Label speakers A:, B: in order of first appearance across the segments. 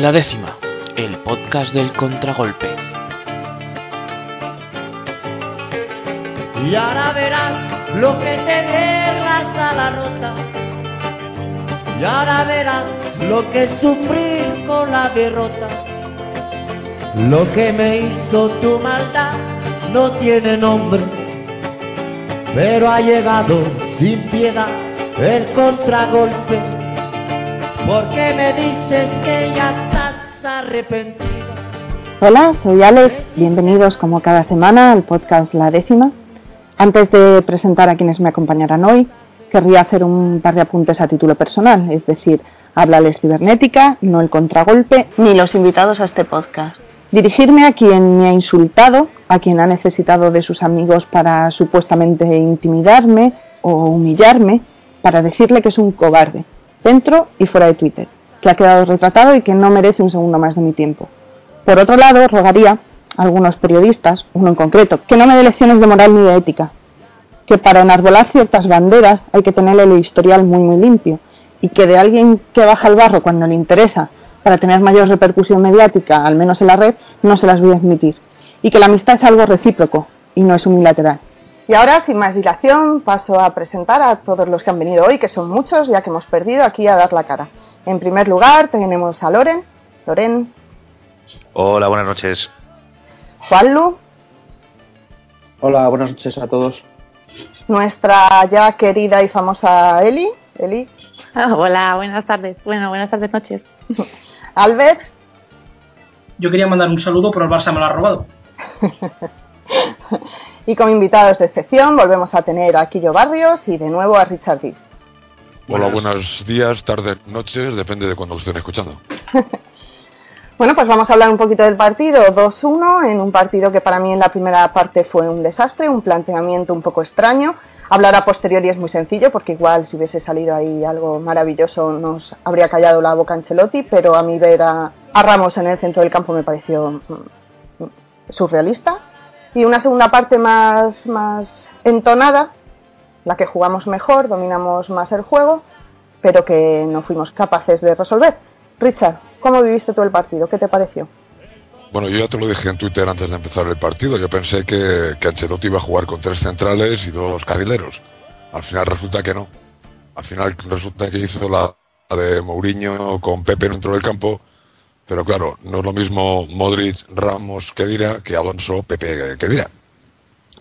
A: La décima, el podcast del contragolpe.
B: Y ahora verás lo que te derraza la rota. Y ahora verás lo que sufrir con la derrota. Lo que me hizo tu maldad no tiene nombre, pero ha llegado sin piedad el contragolpe. Me dices que ya estás.
C: Hola, soy Alex. Bienvenidos como cada semana al podcast La Décima. Antes de presentar a quienes me acompañarán hoy, querría hacer un par de apuntes a título personal, es decir, háblales cibernética, no el contragolpe, ni los invitados a este podcast. Dirigirme a quien me ha insultado, a quien ha necesitado de sus amigos para supuestamente intimidarme o humillarme, para decirle que es un cobarde, dentro y fuera de Twitter, que ha quedado retratado y que no merece un segundo más de mi tiempo. Por otro lado, rogaría a algunos periodistas, uno en concreto, que no me dé lecciones de moral ni de ética, que para enarbolar ciertas banderas hay que tener el historial muy muy limpio y que de alguien que baja el barro cuando le interesa para tener mayor repercusión mediática, al menos en la red, no se las voy a admitir. Y que la amistad es algo recíproco y no es unilateral. Y ahora, sin más dilación, paso a presentar a todos los que han venido hoy, que son muchos, ya que hemos perdido aquí a dar la cara. En primer lugar, tenemos a Loren. Loren.
D: Hola, buenas noches.
C: Juanlu.
E: Hola, buenas noches a todos.
C: Nuestra ya querida y famosa Eli. Eli.
F: Hola, buenas tardes. Bueno, buenas tardes, noches.
C: Albert.
G: Yo quería mandar un saludo, pero el Barça me lo ha robado.
C: y como invitados de excepción volvemos a tener a Quillo Barrios y de nuevo a Richard Dix.
H: Hola, buenos días, tardes, noches, depende de cuando estén escuchando.
C: bueno, pues vamos a hablar un poquito del partido 2-1, en un partido que para mí en la primera parte fue un desastre, un planteamiento un poco extraño. Hablar a posteriori es muy sencillo, porque igual si hubiese salido ahí algo maravilloso nos habría callado la boca Ancelotti, pero a mí ver a, a Ramos en el centro del campo me pareció surrealista. Y una segunda parte más, más entonada, la que jugamos mejor, dominamos más el juego, pero que no fuimos capaces de resolver. Richard, ¿cómo viviste todo el partido? ¿Qué te pareció?
H: Bueno, yo ya te lo dije en Twitter antes de empezar el partido. Yo pensé que, que Ancelotti iba a jugar con tres centrales y dos carrileros. Al final resulta que no. Al final resulta que hizo la de Mourinho con Pepe dentro del campo. Pero claro, no es lo mismo Modric, Ramos, que dirá, que Alonso, Pepe, que dirá.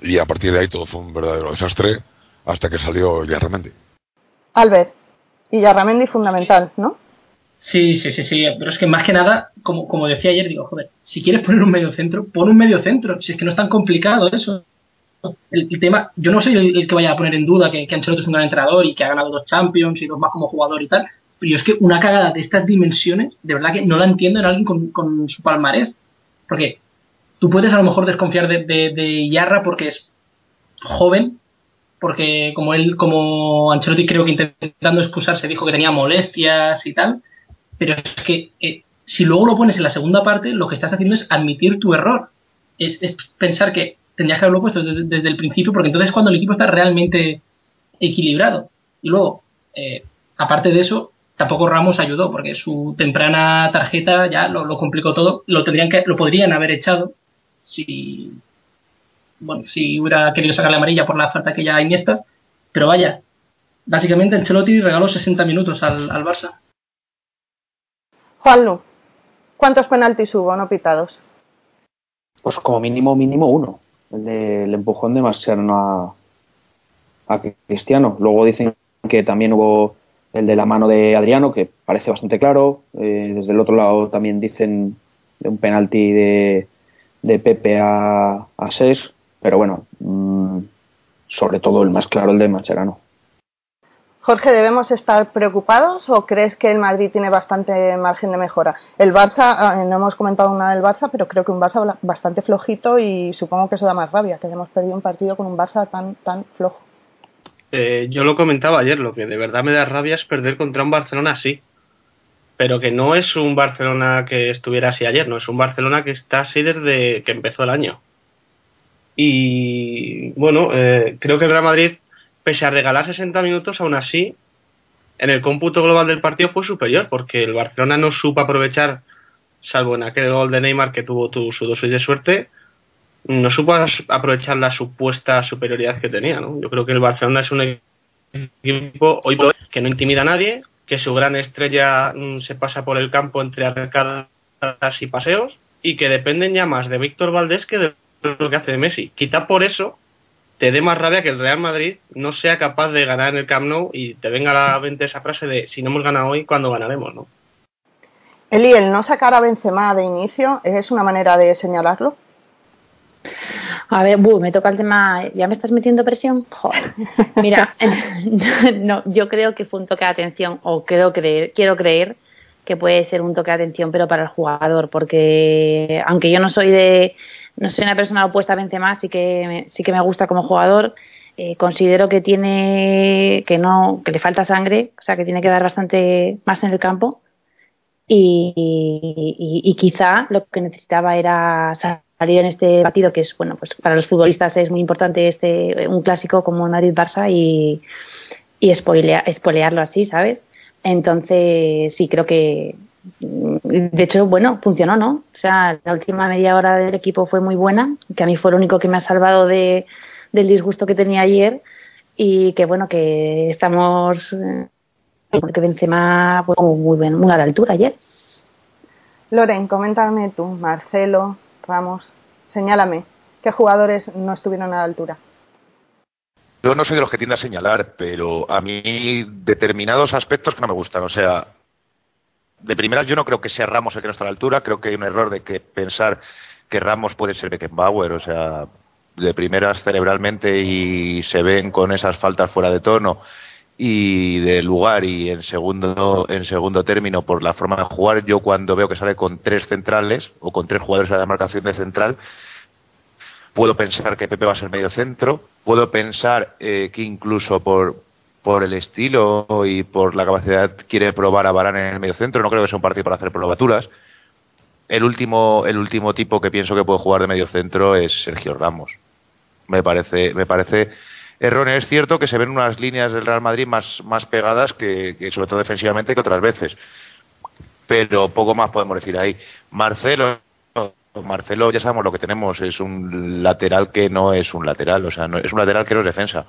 H: Y a partir de ahí todo fue un verdadero desastre hasta que salió Yarramendi.
C: Albert, y Yarramendi fundamental, ¿no?
G: Sí, sí, sí, sí, pero es que más que nada, como, como decía ayer, digo, joder, si quieres poner un medio centro, pon un medio centro, si es que no es tan complicado eso. El, el tema, yo no soy el, el, que vaya a poner en duda que, que Ancelotti es un gran entrenador y que ha ganado dos Champions y dos más como jugador y tal, pero yo es que una cagada de estas dimensiones, de verdad que no la entiendo en alguien con, su palmarés, porque tú puedes a lo mejor desconfiar de, de, Yarra porque es joven, porque como él, como Ancelotti creo que intentando excusarse dijo que tenía molestias y tal, pero es que eh, si luego lo pones en la segunda parte, lo que estás haciendo es admitir tu error. Es, pensar que tendrías que haberlo puesto desde, el principio, porque entonces es cuando el equipo está realmente equilibrado. Y luego, eh, aparte de eso, tampoco Ramos ayudó, porque su temprana tarjeta ya lo, lo complicó todo. Lo tendrían que, lo podrían haber echado si bueno, si hubiera querido sacarle amarilla por la falta que ya Iniesta, pero vaya, básicamente el Chelotti regaló 60 minutos al, al Barça.
C: Juanlu, ¿cuántos penaltis hubo no pitados?
E: Pues como mínimo, mínimo uno. El del empujón de Mascherano a, a Cristiano. Luego dicen que también hubo el de la mano de Adriano, que parece bastante claro. Eh, desde el otro lado también dicen de un penalti de, Pepe a, a pero bueno, mmm, sobre todo el más claro, el de Mascherano.
C: Jorge, ¿debemos estar preocupados o crees que el Madrid tiene bastante margen de mejora? El Barça, eh, no hemos comentado nada del Barça, pero creo que un Barça bastante flojito y supongo que eso da más rabia, que hayamos perdido un partido con un Barça tan, tan flojo.
I: Eh, yo lo comentaba ayer, lo que de verdad me da rabia es perder contra un Barcelona así. Pero que no es un Barcelona que estuviera así ayer, no, es un Barcelona que está así desde que empezó el año. Y bueno, eh, creo que el Real Madrid pese a regalar 60 minutos, aún así, en el cómputo global del partido fue superior, porque el Barcelona no supo aprovechar, salvo en aquel gol de Neymar que tuvo su dosis de suerte, no supo aprovechar la supuesta superioridad que tenía. ¿no? Yo creo que el Barcelona es un equipo hoy que no intimida a nadie, que su gran estrella mm, se pasa por el campo entre arcadas y paseos, y que dependen ya más de Víctor Valdés que de lo que hace Messi. Quizá por eso te dé más rabia que el Real Madrid no sea capaz de ganar en el Camp Nou y te venga a la mente esa frase de si no hemos ganado hoy, ¿cuándo ganaremos? ¿no?
C: Eli, el no sacar a Benzema de inicio, ¿es una manera de señalarlo?
F: A ver, me toca el tema. ¿Ya me estás metiendo presión? Joder. Mira, no, yo creo que fue un toque de atención, o creo creer, quiero creer que puede ser un toque de atención, pero para el jugador, porque aunque yo no soy de, no soy una persona opuesta a Benzema, sí que sí que me gusta como jugador. Eh, considero que tiene que no que le falta sangre, o sea que tiene que dar bastante más en el campo y, quizá lo que necesitaba era en este partido que es bueno pues para los futbolistas es muy importante este un clásico como Madrid Barça y y espolearlo así, ¿sabes? Entonces sí creo que de hecho, bueno, funcionó, ¿no? O sea, la última media hora del equipo fue muy buena, que a mí fue lo único que me ha salvado de, del disgusto que tenía ayer y que, bueno, que estamos, eh, porque Benzema fue muy, bien, muy a la altura ayer.
C: Loren, coméntame tú, Marcelo, Ramos, señálame, ¿qué jugadores no estuvieron a la altura?
D: Yo no soy de los que tiende a señalar, pero a mí determinados aspectos que no me gustan. O sea, de primeras yo no creo que sea Ramos el que no está a la altura, creo que hay un error de que pensar que Ramos puede ser Beckenbauer, o sea, de primeras cerebralmente y se ven con esas faltas fuera de tono y de lugar y en segundo en segundo término por la forma de jugar yo cuando veo que sale con tres centrales o con tres jugadores a la marcación de central puedo pensar que Pepe va a ser medio centro puedo pensar eh, que incluso por por el estilo y por la capacidad quiere probar a Barán en el medio centro. No creo que sea un partido para hacer probaturas. El último, el último tipo que pienso que puede jugar de medio centro es Sergio Ramos. Me parece, me parece erróneo. Es cierto que se ven unas líneas del Real Madrid más, más pegadas que, sobre todo defensivamente que otras veces. Pero poco más podemos decir ahí. Marcelo, Marcelo ya sabemos lo que tenemos, es un lateral que no es un lateral, o sea, no, es un lateral que no es defensa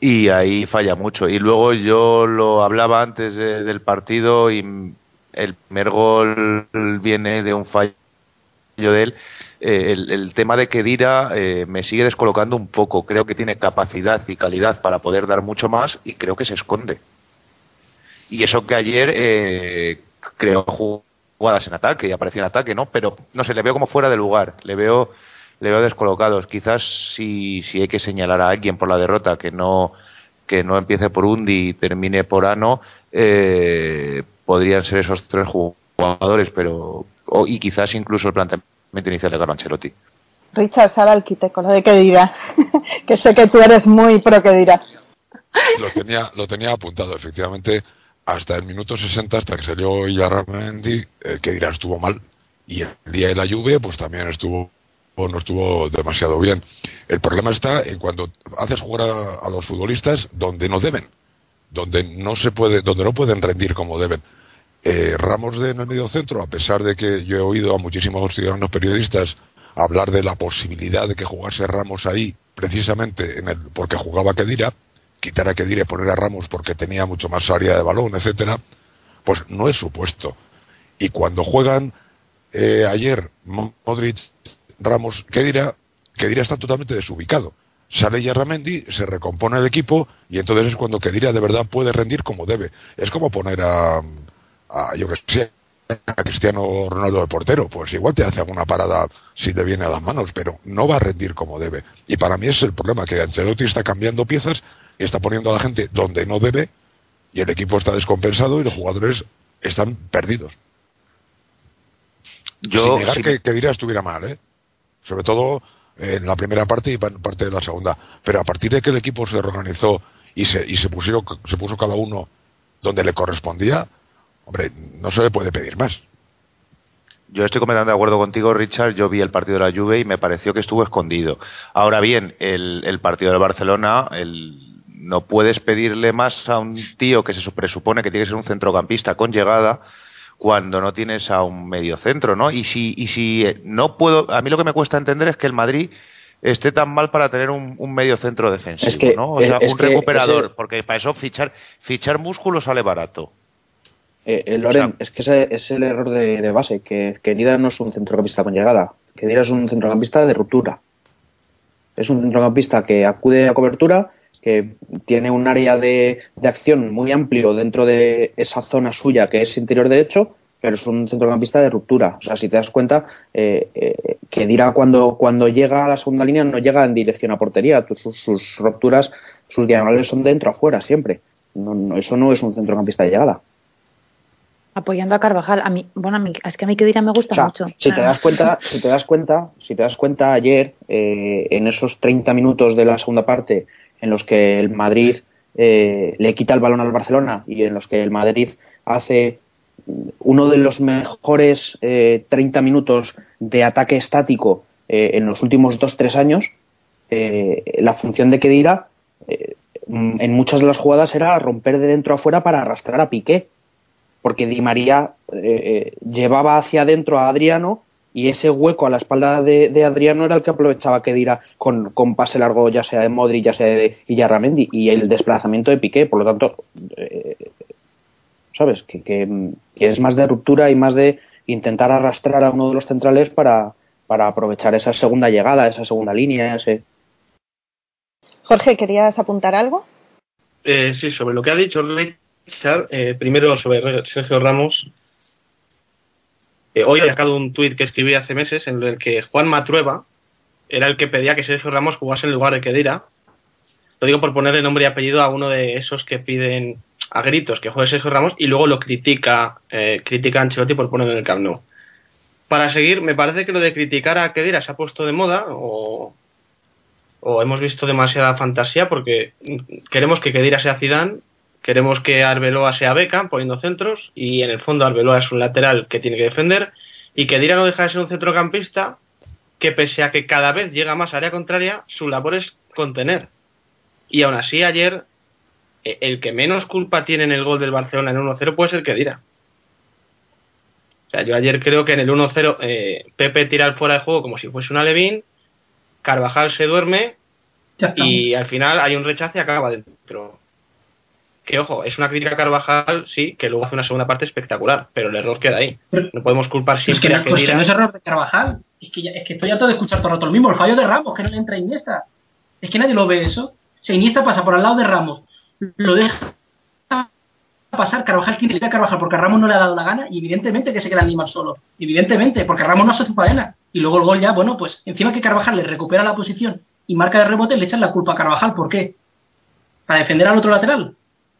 D: y ahí falla mucho. Y luego yo lo hablaba antes del partido y el primer gol viene de un fallo de él. Eh, el, tema de que Dira eh, me sigue descolocando un poco. Creo que tiene capacidad y calidad para poder dar mucho más y creo que se esconde. Y eso que ayer eh, creó jugadas en ataque y aparecía en ataque, ¿no? Pero no sé, le veo como fuera de lugar. Le veo le veo descolocados. Quizás si, si hay que señalar a alguien por la derrota que no que no empiece por Undi y termine por Ano, eh, podrían ser esos tres jugadores, pero y quizás incluso el planteamiento inicial de Carlo Ancelotti.
C: Richard, sal al quite con lo de que dirá, que sé que tú eres muy pro que dirá.
H: Lo tenía, lo tenía apuntado, efectivamente, hasta el minuto 60, hasta que salió Yarramendi, eh, que dirá estuvo mal. Y el día de la lluvia, pues también estuvo no estuvo demasiado bien. El problema está en cuando haces jugar a, los futbolistas donde no deben, donde no se puede, donde no pueden rendir como deben. Eh, Ramos de en el medio centro, a pesar de que yo he oído a muchísimos ciudadanos periodistas hablar de la posibilidad de que jugase Ramos ahí, precisamente en el, porque jugaba Kedira, quitar a Kedira y poner a Ramos porque tenía mucho más área de balón, etcétera, pues no es supuesto. Y cuando juegan eh, ayer Modric Ramos. Que dirá está totalmente desubicado. Sale Yarramendi, se recompone el equipo y entonces es cuando Kedira de verdad puede rendir como debe. Es como poner a, a yo que sé, a Cristiano Ronaldo de portero, pues igual te hace alguna parada si le viene a las manos, pero no va a rendir como debe. Y para mí es el problema, que Ancelotti está cambiando piezas está poniendo a la gente donde no debe y el equipo está descompensado y los jugadores están perdidos.
D: Yo,
H: Sin negar que, que estuviera mal, ¿eh? Sobre todo en la primera parte y pa- parte de la segunda. Pero a partir de que el equipo se reorganizó y se, y se, pusieron, se puso cada uno donde le correspondía, hombre, no se le puede pedir más.
D: Yo estoy completamente de acuerdo contigo, Richard. Yo vi el partido de la Juve y me pareció que estuvo escondido. Ahora bien, el, el partido del Barcelona, el- no puedes pedirle más a un tío que se su- presupone que tiene que ser un centrocampista con llegada cuando no tienes a un mediocentro, ¿no? Y si, y si eh, no puedo, a mí lo que me cuesta entender es que el Madrid esté tan mal para tener un, un mediocentro defensivo,
E: Es que-
D: ¿no? O sea,
E: es
D: un recuperador,
E: ese-
D: porque para eso fichar, fichar músculo sale barato.
E: Eh, eh, Loren, es que ese es el error de, de base, que, que Dida no es un centrocampista con llegada, que Dida es un centrocampista de ruptura. Es un centrocampista que acude a cobertura, que tiene un área de, de acción muy amplio dentro de esa zona suya que es interior derecho, pero es un centrocampista de ruptura. O sea, si te das cuenta, eh, eh, que Dira cuando, cuando llega a la segunda línea no llega en dirección a portería, sus, sus rupturas, sus diagonales son dentro afuera siempre. No, no, eso no es un centrocampista de llegada.
F: Apoyando a Carvajal. A mí, bueno, a mí, es que a mí que dirá me gusta
E: O sea,
F: mucho.
E: Si te das cuenta, si te das cuenta, si te das cuenta ayer, eh, en esos 30 minutos de la segunda parte, en los que el Madrid eh, le quita el balón al Barcelona y en los que el Madrid hace uno de los mejores eh, 30 minutos de ataque estático eh, en los últimos 2-3 años, eh, la función de Kedira eh, en muchas de las jugadas era romper de dentro a fuera para arrastrar a Piqué porque Di María eh, eh, llevaba hacia adentro a Adriano y ese hueco a la espalda de, de Adriano era el que aprovechaba que diera con, con pase largo ya sea de Modri ya sea de Illarramendi y el desplazamiento de Piqué. Por lo tanto eh, sabes que, que, que es más de ruptura y más de intentar arrastrar a uno de los centrales para, para aprovechar esa segunda llegada esa segunda línea ese.
C: Jorge, ¿querías apuntar algo?
I: Eh, sí, sobre lo que ha dicho Eh, primero sobre Sergio Ramos. Eh, hoy ha sacado un tuit que escribí hace meses en el que Juan Matrueva era el que pedía que Sergio Ramos jugase en lugar de Kedira. Lo digo por ponerle nombre y apellido a uno de esos que piden a gritos que juegue Sergio Ramos y luego lo critica, eh, critica a Ancelotti por ponerlo en el Camp. Para seguir, me parece que lo de criticar a Kedira se ha puesto de moda o, o hemos visto demasiada fantasía porque queremos que Kedira sea Zidane, queremos que Arbeloa sea Beckham poniendo centros y en el fondo Arbeloa es un lateral que tiene que defender y Kedira no deja de ser un centrocampista que pese a que cada vez llega más área contraria, su labor es contener. Y aún así ayer eh, el que menos culpa tiene en el gol del Barcelona en 1-0 puede ser Kedira. O sea, yo ayer creo que en el 1-0 eh, Pepe tira el fuera de juego como si fuese una Levín, Carvajal se duerme y al final hay un rechazo y acaba dentro. Que ojo, es una crítica a Carvajal, sí, que luego hace una segunda parte espectacular, pero el error queda ahí. No podemos culpar
G: Es que,
I: siempre
G: no,
I: a
G: pues que no es error de Carvajal. Es que, ya- es que estoy harto de escuchar todo el rato lo mismo. El fallo de Ramos, que no le entra a Iniesta. Es que nadie lo ve eso. O sea, Iniesta pasa por al lado de Ramos. Lo deja pasar. Carvajal tiene que ir a Carvajal porque a Ramos no le ha dado la gana. Y evidentemente que se queda Neymar solo. Evidentemente, porque Ramos no hace su faena. Y luego el gol ya, bueno, pues encima que Carvajal le recupera la posición y marca de rebote, le echan la culpa a Carvajal. ¿Por qué? ¿Para defender al otro lateral?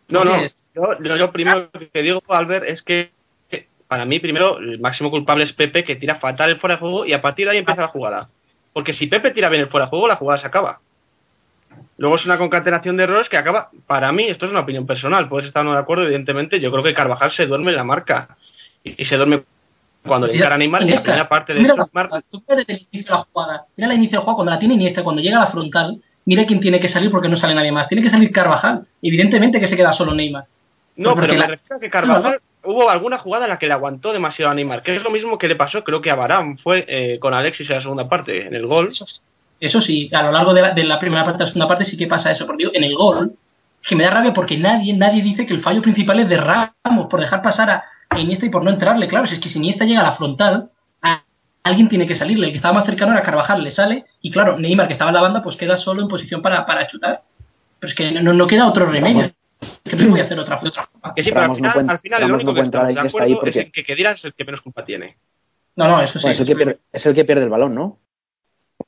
I: No,
G: ¿Por
I: no. Yo, yo- yo primero que digo, Albert, es que para mí, primero, el máximo culpable es Pepe, que tira fatal el fuera de juego y a partir de ahí empieza la jugada. Porque si Pepe tira bien el fuera de juego, la jugada se acaba. Luego es una concatenación de errores que acaba. Para mí, esto es una opinión personal, puedes estar no de acuerdo, evidentemente. Yo creo que Carvajal se duerme en la marca. Y, y se duerme cuando le encara a Neymar. Y la primera parte de
G: Mira la tú el inicio de la jugada. Mira la inicio de la jugada cuando la tiene Iniesta, cuando llega a la frontal, mira quién tiene que salir porque no sale nadie más. Tiene que salir Carvajal. Evidentemente que se queda solo Neymar.
I: No,
G: Porque
I: pero me
G: la-
I: refiero a que Carvajal hubo alguna jugada en la que le aguantó demasiado a Neymar, que es lo mismo que le pasó, creo que a Barán fue eh, con Alexis en la segunda parte, en el gol.
G: Eso sí, a lo largo de la, de la primera parte y la segunda parte sí que pasa eso. Porque digo, en el gol, que me da rabia porque nadie, nadie dice que el fallo principal es de Ramos por dejar pasar a, a Iniesta y por no entrarle. Claro, si es que si Iniesta llega a la frontal, a- alguien tiene que salirle. El que estaba más cercano era Carvajal, le sale. Y claro, Neymar, que estaba en la banda, pues queda solo en posición para, para chutar. Pero es que no, no queda otro remedio. Que no voy a hacer otra, otra forma.
I: Que sí, pero al
E: Ramos no
I: final,
E: puede-
I: al final el único
E: no
I: que
E: puede
I: de
E: está ahí
I: acuerdo es en que Kedira es el que menos culpa tiene.
G: No, no, eso sí.
E: Bueno, es, el que pierde, es el que pierde el balón, ¿no?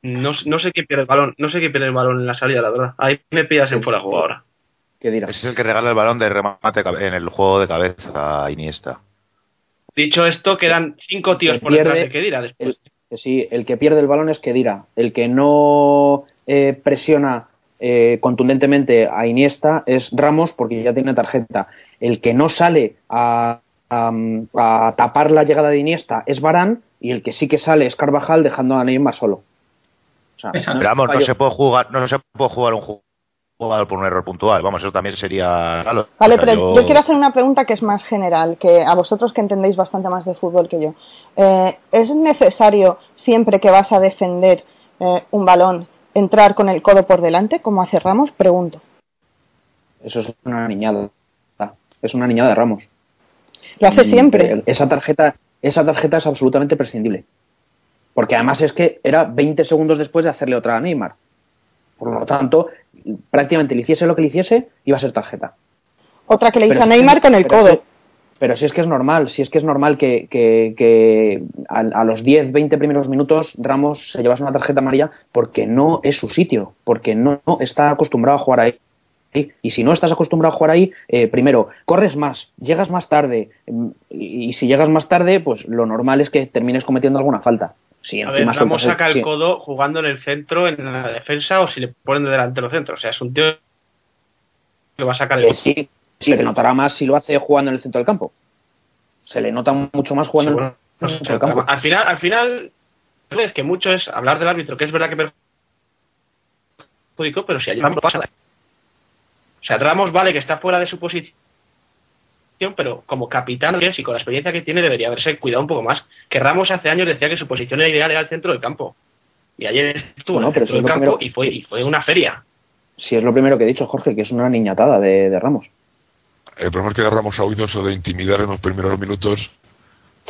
I: No, no sé quién pierde el balón, no sé quién pierde el balón en la salida, la verdad. Ahí me pillas en fuera de juego ahora.
E: ¿Qué dirá?
D: Es el que regala el balón de remate en el juego de cabeza a Iniesta.
I: Dicho esto, quedan cinco tíos
E: que
I: por detrás
E: pierde
I: de Kedira después.
E: Que sí, el que pierde el balón es Kedira. El que no eh, presiona eh, contundentemente a Iniesta es Ramos porque ya tiene tarjeta. El que no sale a, a- a tapar la llegada de Iniesta es Barán y el que sí que sale es Carvajal dejando a Neymar solo. O sea,
D: vamos, no se puede jugar, no se puede jugar un por un error puntual. Vamos, eso también sería.
C: Vale,
D: O sea,
C: pero yo... quiero hacer una pregunta que es más general, que a vosotros que entendéis bastante más de fútbol que yo. Eh, ¿Es necesario siempre que vas a defender eh, un balón entrar con el codo por delante, como hace Ramos? Pregunto.
E: Eso es una niñada. Es una niñada de Ramos.
C: Lo hace
E: Y,
C: siempre.
E: Esa tarjeta, esa tarjeta es absolutamente prescindible. Porque además es que era 20 segundos después de hacerle otra a Neymar. Por lo tanto, prácticamente le hiciese lo que le hiciese, iba a ser tarjeta.
C: Otra que le hizo a Neymar con el codo.
E: si- pero si es que es normal, si es que es normal que, que- que a, a los 10, 20 primeros minutos Ramos se llevase una tarjeta amarilla porque no es su sitio, porque no, no está acostumbrado a jugar ahí. Y si no estás acostumbrado a jugar ahí, eh, primero, corres más, llegas más tarde, mm, y, y si llegas más tarde, pues lo normal es que termines cometiendo alguna falta. Si
I: A ver, Ramos saca el
E: sí.
I: codo jugando en el centro, en la defensa, o si le ponen de delantero centro. O sea, es un tío que va a sacar el
E: sí, sí, se notará más si lo hace jugando en el centro del campo. Se le nota mucho más jugando en el centro del campo.
I: Al final, al final, es que mucho es hablar del árbitro, que es verdad que perjudicó, pero si allí Ramos pasa. O sea, Ramos vale que está fuera de su posición, pero como capitán y con la experiencia que tiene debería haberse cuidado un poco más. Que Ramos hace años decía que su posición ideal era el centro del campo. Y ayer estuvo
E: Bueno,
I: en el
E: pero
I: centro del campo
E: primero-
I: y fue, y fue una feria.
E: Si es lo primero que he dicho, Jorge, que es una niñatada de, de Ramos.
H: El problema es que Ramos ha oído eso de intimidar en los primeros minutos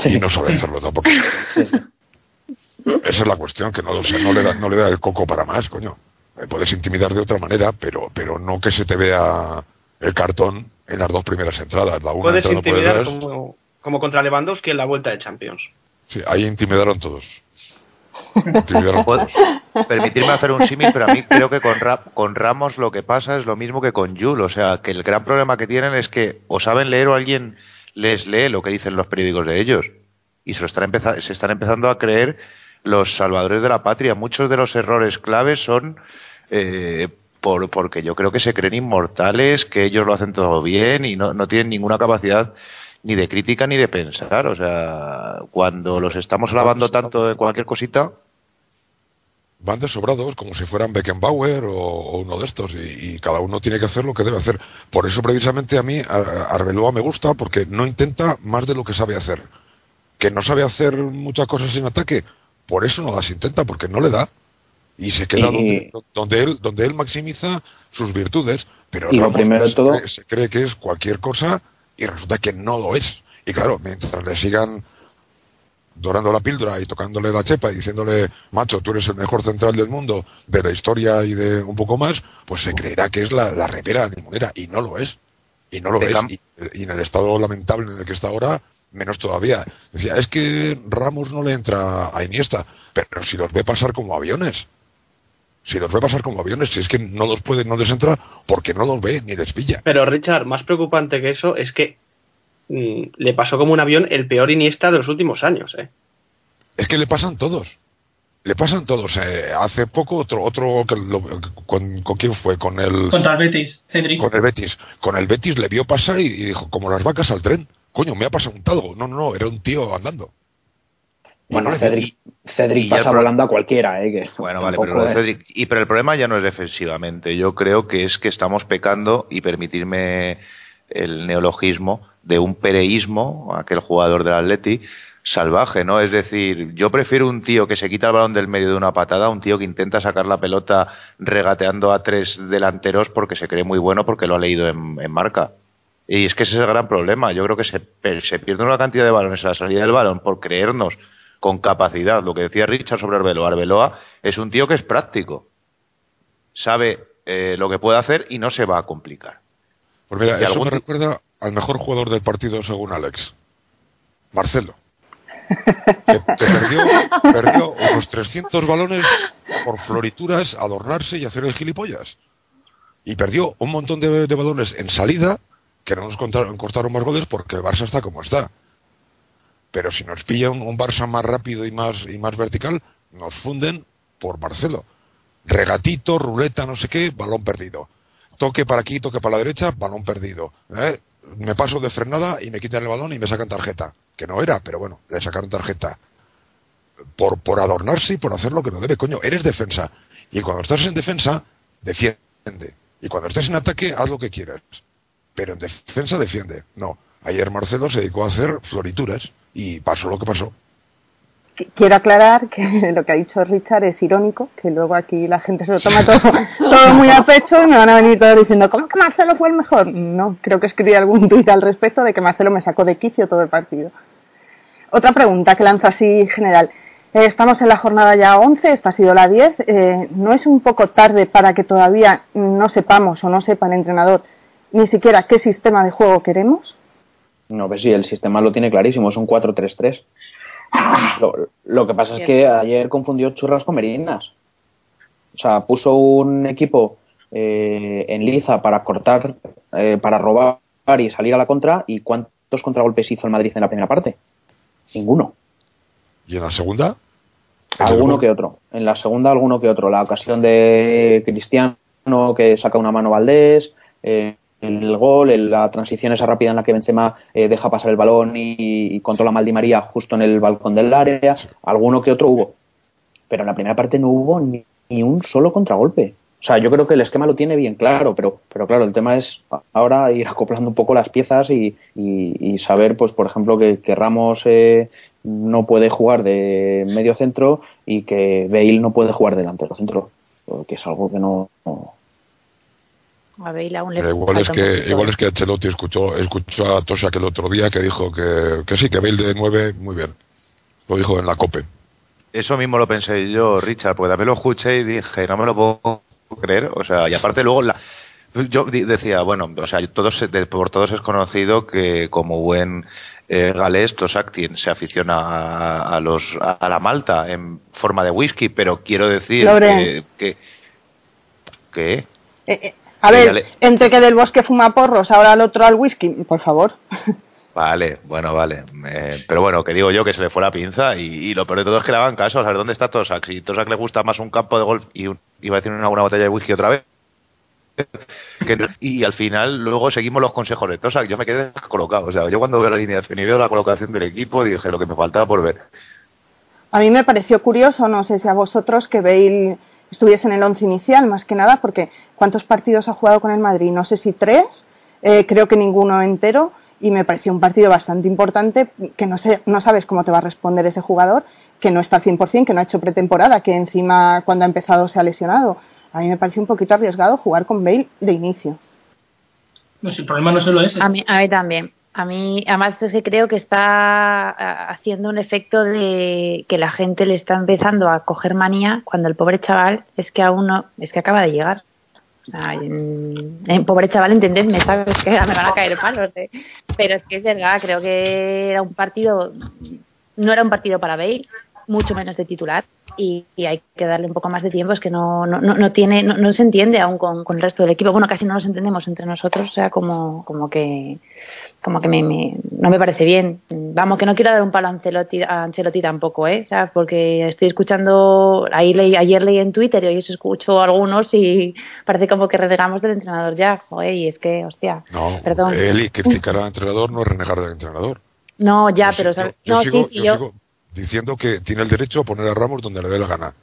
H: y no sabe hacerlo tampoco. Esa es la cuestión, que no, o sea, no, le da, no le da el coco para más, coño. Eh, Puedes intimidar de otra manera, pero, pero no que se te vea el cartón en las dos primeras entradas. La una
I: Puedes
H: entrando por
I: intimidar
H: detrás.
I: como, como contra Lewandowski en la vuelta de Champions.
H: Sí, ahí intimidaron todos. Intimidaron todos.
D: permitirme hacer un símil, pero a mí creo que con, Ra- con Ramos lo que pasa es lo mismo que con Jul. O sea, que el gran problema que tienen es que o saben leer o alguien les lee lo que dicen los periódicos de ellos. Y se, lo están se están empezando a creer los salvadores de la patria. Muchos de los errores claves son eh, por, porque yo creo que se creen inmortales, que ellos lo hacen todo bien y no, no tienen ninguna capacidad ni de crítica ni de pensar. O sea, cuando los estamos alabando tanto de cualquier cosita,
H: van desobrados como si fueran Beckenbauer o, o uno de estos y, y cada uno tiene que hacer lo que debe hacer. Por eso precisamente a mí Arbeloa me gusta porque no intenta más de lo que sabe hacer. Que no sabe hacer muchas cosas en ataque, por eso no las intenta porque no le da y se queda
E: Y-
H: donde, donde él donde él maximiza sus virtudes, pero
E: Y lo
H: Ramos
E: primero
H: se
E: todo-
H: cree- se cree que es cualquier cosa y resulta que no lo es. Y claro, mientras le sigan dorando la píldora y tocándole la chepa y diciéndole, macho, tú eres el mejor central del mundo, de la historia y de un poco más, pues se creerá que es la, la repera limonera y no lo es. Y no lo es. y en el estado lamentable en el que está ahora, menos todavía. Decía, es que Ramos no le entra a Iniesta, pero si los ve pasar como aviones. Si los ve pasar como aviones, si es que no los puede, no les entra porque no los ve ni les pilla.
I: Pero Richard, más preocupante que eso es que mm, le pasó como un avión el peor Iniesta de los últimos años. ¿eh?
H: Es que le pasan todos. Le pasan todos. Eh, hace poco otro, otro que lo- con, ¿con quién fue? Con el,
G: Contra el Betis, Cedric.
H: con el Betis. Con el Betis le vio pasar y, y dijo, como las vacas al tren. Coño, me ha pasado un talgo. No, no, no, era un tío andando.
E: Bueno, Cedric, Cedric pasa volando a cualquiera, ¿eh? Que
D: Bueno, vale, pero
E: es-
D: Cedric- y pero el problema ya no es defensivamente. Yo creo que es que estamos pecando y permitirme el neologismo de un pereísmo, aquel jugador del Atleti salvaje, ¿no? Es decir, yo prefiero un tío que se quita el balón del medio de una patada, a un tío que intenta sacar la pelota regateando a tres delanteros porque se cree muy bueno porque lo ha leído en, en marca. Y es que ese es el gran problema. Yo creo que se, se pierde una cantidad de balones a la salida del balón por creernos con capacidad. Lo que decía Richard sobre Arbeloa. Arbeloa es un tío que es práctico. Sabe eh, lo que puede hacer y no se va a complicar.
H: Pues mira,
D: Y
H: eso me recuerda al mejor jugador del partido según Alex. Marcelo. Que, que perdió, perdió unos 300 balones por florituras, adornarse y hacer el gilipollas. Y perdió un montón de, de balones en salida que no nos contaron, cortaron más goles porque el Barça está como está. Pero si nos pilla un, Barça más rápido y más, y más vertical, nos funden por Marcelo. Regatito, ruleta, no sé qué, balón perdido. Toque para aquí, toque para la derecha, balón perdido. ¿eh? Me paso de frenada y me quitan el balón y me sacan tarjeta. Que no era, pero bueno, le sacaron tarjeta. Por, por adornarse y por hacer lo que no debe. Coño, eres defensa. Y cuando estás en defensa, defiende. Y cuando estés en ataque, haz lo que quieras. Pero en defensa, defiende. No. Ayer Marcelo se dedicó a hacer florituras y pasó lo que pasó.
C: Quiero aclarar que lo que ha dicho Richard es irónico, que luego aquí la gente se lo toma todo, todo muy a pecho y me van a venir todos diciendo, ¿cómo que Marcelo fue el mejor? No, creo que escribí algún tuit al respecto de que Marcelo me sacó de quicio todo el partido. Otra pregunta que lanzo así general. Eh, estamos en la jornada ya 11, esta ha sido la 10. Eh, ¿No es un poco tarde para que todavía no sepamos o no sepa el entrenador ni siquiera qué sistema de juego queremos?
E: No, pues sí, el sistema lo tiene clarísimo, es un 4-3-3. Lo, lo que pasa es que ayer confundió churras con merinas. O sea, puso un equipo eh, en liza para cortar, eh, para robar y salir a la contra. ¿Y cuántos contragolpes hizo el Madrid en la primera parte? Ninguno.
H: ¿Y en la segunda?
E: Alguno que otro. En la segunda, alguno que otro. La ocasión de Cristiano que saca una mano Valdés. Eh, el gol, el- la transición esa rápida en la que Benzema eh, deja pasar el balón y, y controla mal Di María justo en el balcón del área, alguno que otro hubo. Pero en la primera parte no hubo ni, un solo contragolpe. O sea, yo creo que el esquema lo tiene bien claro, pero, pero claro, el tema es ahora ir acoplando un poco las piezas y, y- y saber, pues, por ejemplo, que, Ramos eh, no puede jugar de medio centro y que Bale no puede jugar delantero centro, que es algo que no-
F: A Bale aún le
H: igual es que igual es que Ancelotti escuchó escuchó a Tosak el otro día que dijo que, que sí que Bale de 9 muy bien. Lo dijo en la cope.
D: Eso mismo lo pensé yo, Richard, porque también lo escuché y dije, no me lo puedo creer. O sea, y aparte luego la, yo decía, bueno, o sea, todos, por todos es conocido que como buen eh, galés, Tosak se aficiona a, a los, a, a la malta en forma de whisky, pero quiero decir que, que, que
C: Eh, eh, a ver, entre que del bosque fuma porros, ahora el otro al whisky, por favor.
D: Vale, bueno, vale. Eh, pero bueno, que digo yo que se le fue la pinza y, y lo peor de todo es que le hagan caso. A ver, ¿dónde está Tosak? Si Tosak le gusta más un campo de golf y un- iba a decir una buena botella de whisky otra vez. que y al final luego seguimos los consejos de Tosak. Yo me quedé colocado. O sea, yo cuando veo la alineación y veo la colocación del equipo dije lo que me faltaba por ver.
C: A mí me pareció curioso, no sé si a vosotros, que Bale estuviese en el once inicial, más que nada, porque ¿cuántos partidos ha jugado con el Madrid? No sé si tres, eh, creo que ninguno entero, y me pareció un partido bastante importante, que no, sé, no sabes cómo te va a responder ese jugador, que no está al 100%, que no ha hecho pretemporada, que encima cuando ha empezado se ha lesionado. A mí me pareció un poquito arriesgado jugar con Bale de inicio.
G: No, si el problema no solo ese.
F: A mí, a mí también. A mí, además es que creo que está haciendo un efecto de que la gente le está empezando a coger manía cuando el pobre chaval es que aún no, es que acaba de llegar. O sea, en, en pobre chaval, entendedme, sabes que me van a caer palos. ¿eh? Pero es que es verdad, creo que era un partido, no era un partido para Bale, mucho menos de titular. Y, y hay que darle un poco más de tiempo, es que no, no, no, no tiene, no, no se entiende aún con, con el resto del equipo. Bueno, casi no nos entendemos entre nosotros, o sea, como, como que como que me, me- no me parece bien. Vamos, que no quiero dar un palo a Ancelotti, a Ancelotti tampoco, ¿eh? ¿Sabes? Porque estoy escuchando, ahí leí, ayer leí en Twitter y hoy os escucho algunos y parece como que renegamos del entrenador ya, joder, y es que, hostia,
H: no
F: perdón.
H: y criticar al entrenador no es renegar del entrenador
F: No, ya,
H: Yo
F: pero,
H: sí-
F: ¿sabes?
H: yo,
F: no, sí, sí,
H: yo
F: yo,
H: sigo diciendo que tiene el derecho a poner a Ramos donde le dé la gana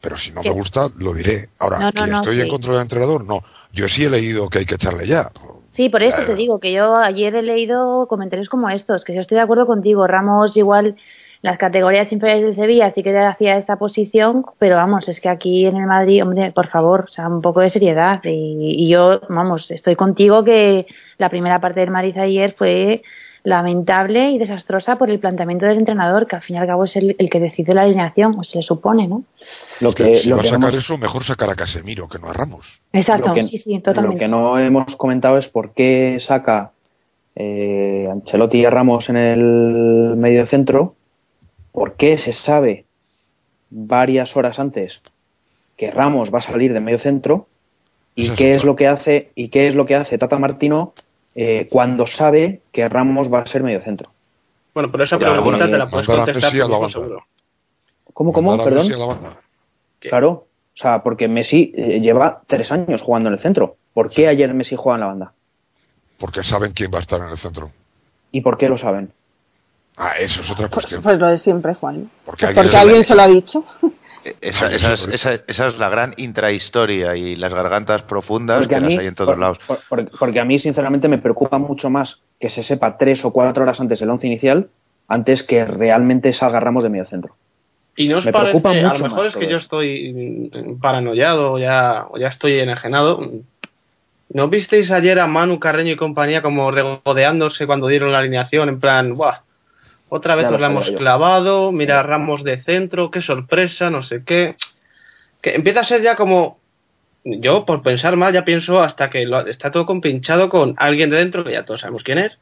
H: pero si no me gusta lo diré ahora
F: No, no,
H: que
F: no,
H: estoy en contra del entrenador no yo sí he leído que hay que echarle ya
F: Sí, por eso
H: Eh.
F: te digo que yo ayer he leído comentarios como estos, que yo estoy de acuerdo contigo. Ramos igual las categorías inferiores del Sevilla sí que hacía esta posición, pero vamos, es que aquí en el Madrid, hombre, por favor, o sea, un poco de seriedad. Y, y yo, vamos, estoy contigo que la primera parte del Madrid ayer fue lamentable y desastrosa por el planteamiento del entrenador, que al fin y al cabo es el, el que decide la alineación, o se le supone, ¿no?
E: lo que,
H: si
E: lo
H: va a
E: que
H: sacar
E: hemos-
H: eso mejor sacar a Casemiro que no a Ramos
F: Exacto,
E: Lo que-
F: sí, sí,
E: Lo
F: totalmente.
E: que no hemos comentado es por qué saca eh, Ancelotti y a Ramos en el medio centro, por qué se sabe varias horas antes que Ramos va a salir de medio centro ¿Y qué es lo que hace y qué es lo que hace Tata Martino eh, cuando sabe que Ramos va a ser medio centro?
I: Bueno, pero esa pregunta
E: bueno,
I: te la puedes contestar
H: a la
I: seguro.
E: ¿Cómo, cómo? Perdón.
H: Messi a la banda.
E: Claro. O sea, porque Messi eh, lleva tres años jugando en el centro. ¿Por qué ayer Messi juega en la banda?
H: Porque saben quién va a estar en el centro.
E: ¿Y por qué lo saben?
H: Ah, eso es otra
C: Pues,
H: cuestión.
C: pues lo de siempre, Juan.
H: Porque
C: Pues
H: alguien
C: porque
H: se lo ha dicho.
D: Esa,
H: Ay,
D: esa es,
H: por
D: esa, esa es la gran intrahistoria y las gargantas profundas
E: Porque
D: que las hay en todos
E: por-
D: lados.
E: por- por- porque a mí, sinceramente, me preocupa mucho más que se sepa tres o cuatro horas antes del once inicial, antes que realmente salga Ramos de medio centro.
I: Y no os
E: Me
I: parece,
E: preocupa
I: a lo
E: mucho
I: mejor es que
E: todo
I: yo estoy paranoiado o ya, o ya estoy enajenado. ¿No visteis ayer a Manu Carreño y compañía como regodeándose cuando dieron la alineación? En plan, ¡buah! Otra vez
E: Ya
I: nos
E: lo
I: la hemos
E: yo.
I: clavado, mira Ramos de centro, qué sorpresa, no sé qué. Que empieza a ser ya como. Yo, por pensar mal, ya pienso hasta que lo- está todo compinchado con alguien de dentro, que ya todos sabemos quién es,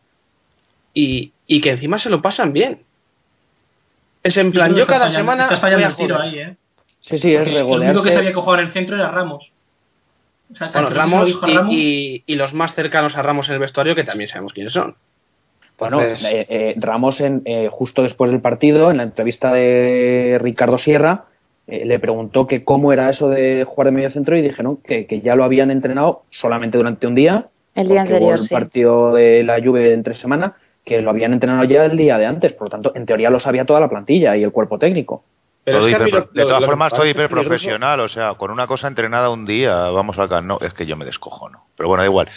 I: y, y que encima se lo pasan bien. Es en plan, yo cada
G: fallando-
I: semana.
G: Estás fallando
I: voy a
G: el tiro ahí, ¿eh?
E: Sí, sí, es
G: Porque el único que sabía que jugaba en el centro era Ramos. O sea,
I: Bueno,
G: lo
I: Ramos
G: dijo a
I: y,
G: Ramos.
I: y- y los más cercanos a Ramos en el vestuario, que también sabemos quiénes son.
E: Bueno, eh, eh, Ramos, en, eh, justo después del partido, en la entrevista de Ricardo Sierra, eh, le preguntó que cómo era eso de jugar de medio centro y dijeron que, que ya lo habían entrenado solamente durante un día.
F: El día
E: hubo
F: anterior,
E: el
F: sí.
E: partido de la Juve entre semana, que lo habían entrenado ya el día de antes. Por lo tanto, en teoría lo sabía toda la plantilla y el cuerpo técnico.
I: Pero
D: Todo
I: es que a mí
D: hiper-
I: lo-
D: de todas
I: lo
D: formas, todo hiperprofesional, o sea, con una cosa entrenada un día, vamos acá, no, es que yo me descojono. Pero bueno, da igual.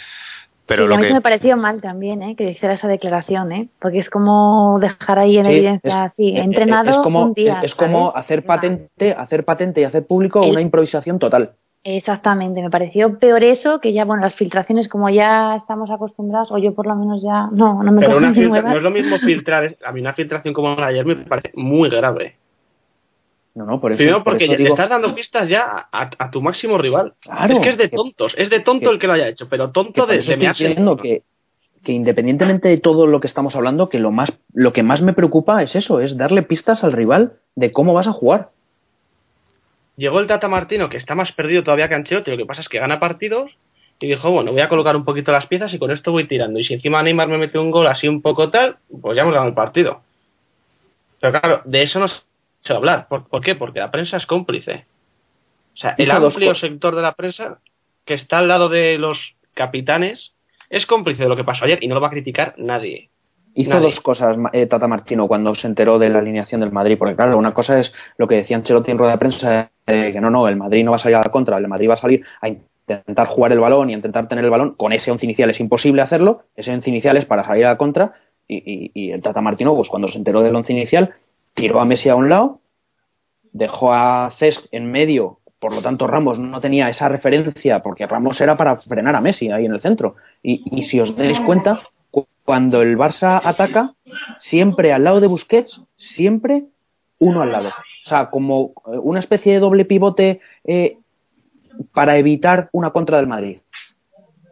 D: Pero
F: sí,
D: lo
F: a mí
D: que...
F: se me pareció mal también, ¿eh? Que hiciera esa declaración, ¿eh? Porque es como dejar ahí en
E: Sí,
F: evidencia,
E: es-
F: sí,
E: eh,
F: entrenado
E: es como,
F: un día.
E: es como
F: ¿sabes?
E: hacer patente, hacer patente y hacer público
F: El-
E: una improvisación total.
F: Exactamente, me pareció peor eso que ya, bueno, las filtraciones como ya estamos acostumbrados, o yo por lo menos ya, no, no me
I: Pero una filtra- no es lo mismo filtrar, a mí una filtración como la de ayer me parece muy grave.
E: No, no, por eso.
I: Primero
E: por
I: porque
E: eso digo-
I: estás dando pistas ya a, a tu máximo rival.
E: Claro,
I: es que es de
E: que-
I: tontos, es de tonto
E: que-
I: el que lo haya hecho, pero tonto
E: por
I: de,
E: estoy
I: mearse.
E: diciendo que, que independientemente de todo lo que estamos hablando, que lo más lo que más me preocupa es eso, es darle pistas al rival de cómo vas a jugar.
I: Llegó el Tata Martino, que está más perdido todavía que Ancelotti, lo que pasa es que gana partidos, y dijo, bueno, voy a colocar un poquito las piezas y con esto voy tirando. Y si encima Neymar me mete un gol así un poco tal, pues ya hemos ganado el partido. Pero claro, de eso no a hablar. ¿Por, por qué? Porque la prensa es cómplice. O sea, el amplio sector de la prensa que está al lado de los capitanes es cómplice de lo que pasó ayer y no lo va a criticar nadie.
E: Hizo
I: Nadie.
E: dos cosas eh, Tata Martino cuando se enteró de la alineación del Madrid, porque claro, una cosa es lo que decía Ancelotti en rueda de prensa, eh, que no, no, el Madrid no va a salir a la contra, el Madrid va a salir a intentar jugar el balón y a intentar tener el balón, con ese once inicial es imposible hacerlo, ese once inicial es para salir a la contra, y, y- y el Tata Martino, pues cuando se enteró del once inicial, tiró a Messi a un lado, dejó a Cesc en medio, por lo tanto Ramos no tenía esa referencia, porque Ramos era para frenar a Messi ahí en el centro, y, si os dais cuenta, cu- cuando el Barça ataca, siempre al lado de Busquets, siempre uno al lado. O sea, como eh, una especie de doble pivote eh, para evitar una contra del Madrid.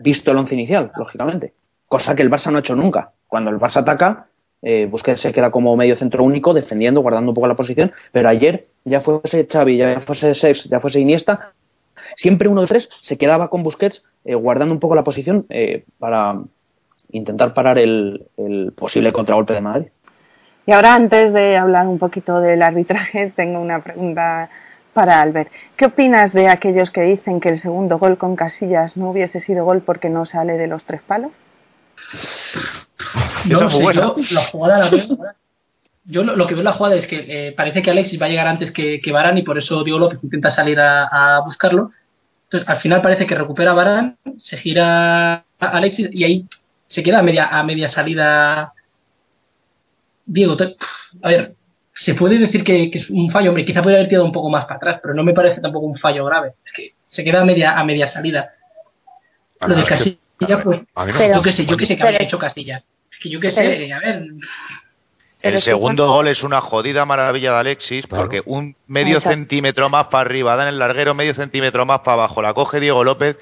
E: Visto el once inicial, lógicamente. Cosa que el Barça no ha hecho nunca. Cuando el Barça ataca, eh, Busquets se queda como medio centro único, defendiendo, guardando un poco la posición. Pero ayer, ya fuese Xavi, ya fuese Sex, ya fuese Iniesta, siempre uno de tres se quedaba con Busquets, eh, guardando un poco la posición eh, para intentar parar el, el posible contragolpe de Madrid.
C: Y ahora, antes de hablar un poquito del arbitraje, tengo una pregunta para Albert. ¿Qué opinas de aquellos que dicen que el segundo gol con Casillas no hubiese sido gol porque no sale de los tres palos?
G: Yo no sé, yo la jugada la veo. Yo lo, lo que veo en la jugada es que eh, parece que Alexis va a llegar antes que, que Varane y por eso Diego López intenta salir a, a buscarlo. Entonces, al final parece que recupera a Varane, se gira a Alexis y ahí se queda a media, a media salida. Diego, te- a ver, se puede decir que, que es un fallo, hombre, quizá puede haber tirado un poco más para atrás, pero no me parece tampoco un fallo grave. Es que se queda a media, a media salida.
H: A
G: Lo de
H: es que-
G: pues,
H: a
F: Pero-
H: me
G: yo qué sé, yo qué sé que
F: Pero-
G: habría hecho Casillas. Es que yo qué
F: Pero-
G: sé, a ver,
D: El
F: que
D: segundo gol es una jodida maravilla de Alexis,
H: Claro.
D: porque un medio
F: Exacto.
D: centímetro más para arriba, da en el larguero medio centímetro más para abajo, la coge Diego López,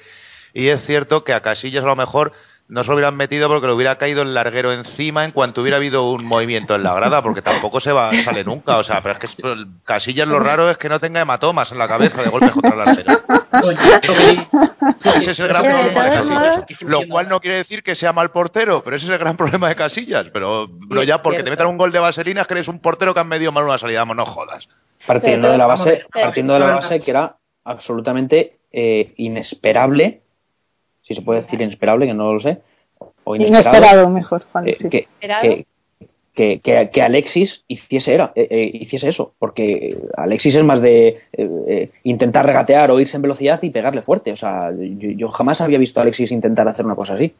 D: y es cierto que a Casillas a lo mejor no se lo hubieran metido porque le hubiera caído el larguero encima en cuanto hubiera habido un movimiento en la grada, porque tampoco se va sale nunca. O sea, pero es que Casillas lo raro es que no tenga hematomas en la cabeza de golpes contra el larguero. Ese es el gran
F: Pero
D: problema de Casillas. Lo cual no quiere decir que sea mal portero, pero ese es el gran problema de Casillas. Pero no ya porque te metan un gol de vaselina es que eres un portero que han medido mal una salida. Vamos, no jodas.
E: Partiendo
F: Pero,
E: de la base, partiendo de la base que era absolutamente eh, inesperable, si se puede decir inesperable, que no lo sé, o inesperado,
C: Inesperado, mejor, Juan.
E: eh,
C: sí.
E: que, que, que, que- que Alexis hiciese, era, eh, eh, hiciese eso, porque Alexis es más de eh, eh, intentar regatear o irse en velocidad y pegarle fuerte. O sea, yo, yo jamás había visto a Alexis intentar hacer una cosa así.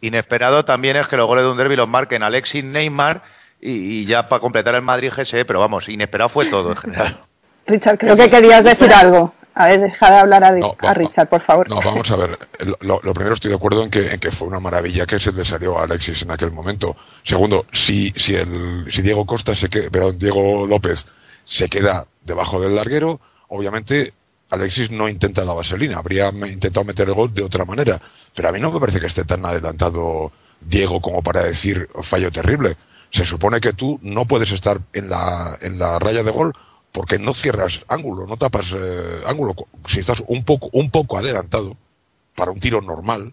D: Inesperado también es que los goles de un derby los marquen Alexis Neymar y, y ya para completar el Madrid GSE, pero vamos, inesperado fue todo en general.
C: Richard, creo que querías decir algo. A ver, deja de hablar a,
H: No,
C: a Richard, por favor.
H: No, vamos a ver. Lo, lo primero estoy de acuerdo en que, en que fue una maravilla que se le salió a Alexis en aquel momento. Segundo, si, si, el, si Diego Costa se queda, perdón, Diego López se queda debajo del larguero, obviamente Alexis no intenta la vaselina. Habría intentado meter el gol de otra manera. Pero a mí no me parece que esté tan adelantado Diego como para decir fallo terrible. Se supone que tú no puedes estar en la, en la raya de gol porque no cierras ángulo, no tapas eh, ángulo. Si estás un poco, un poco adelantado para un tiro normal,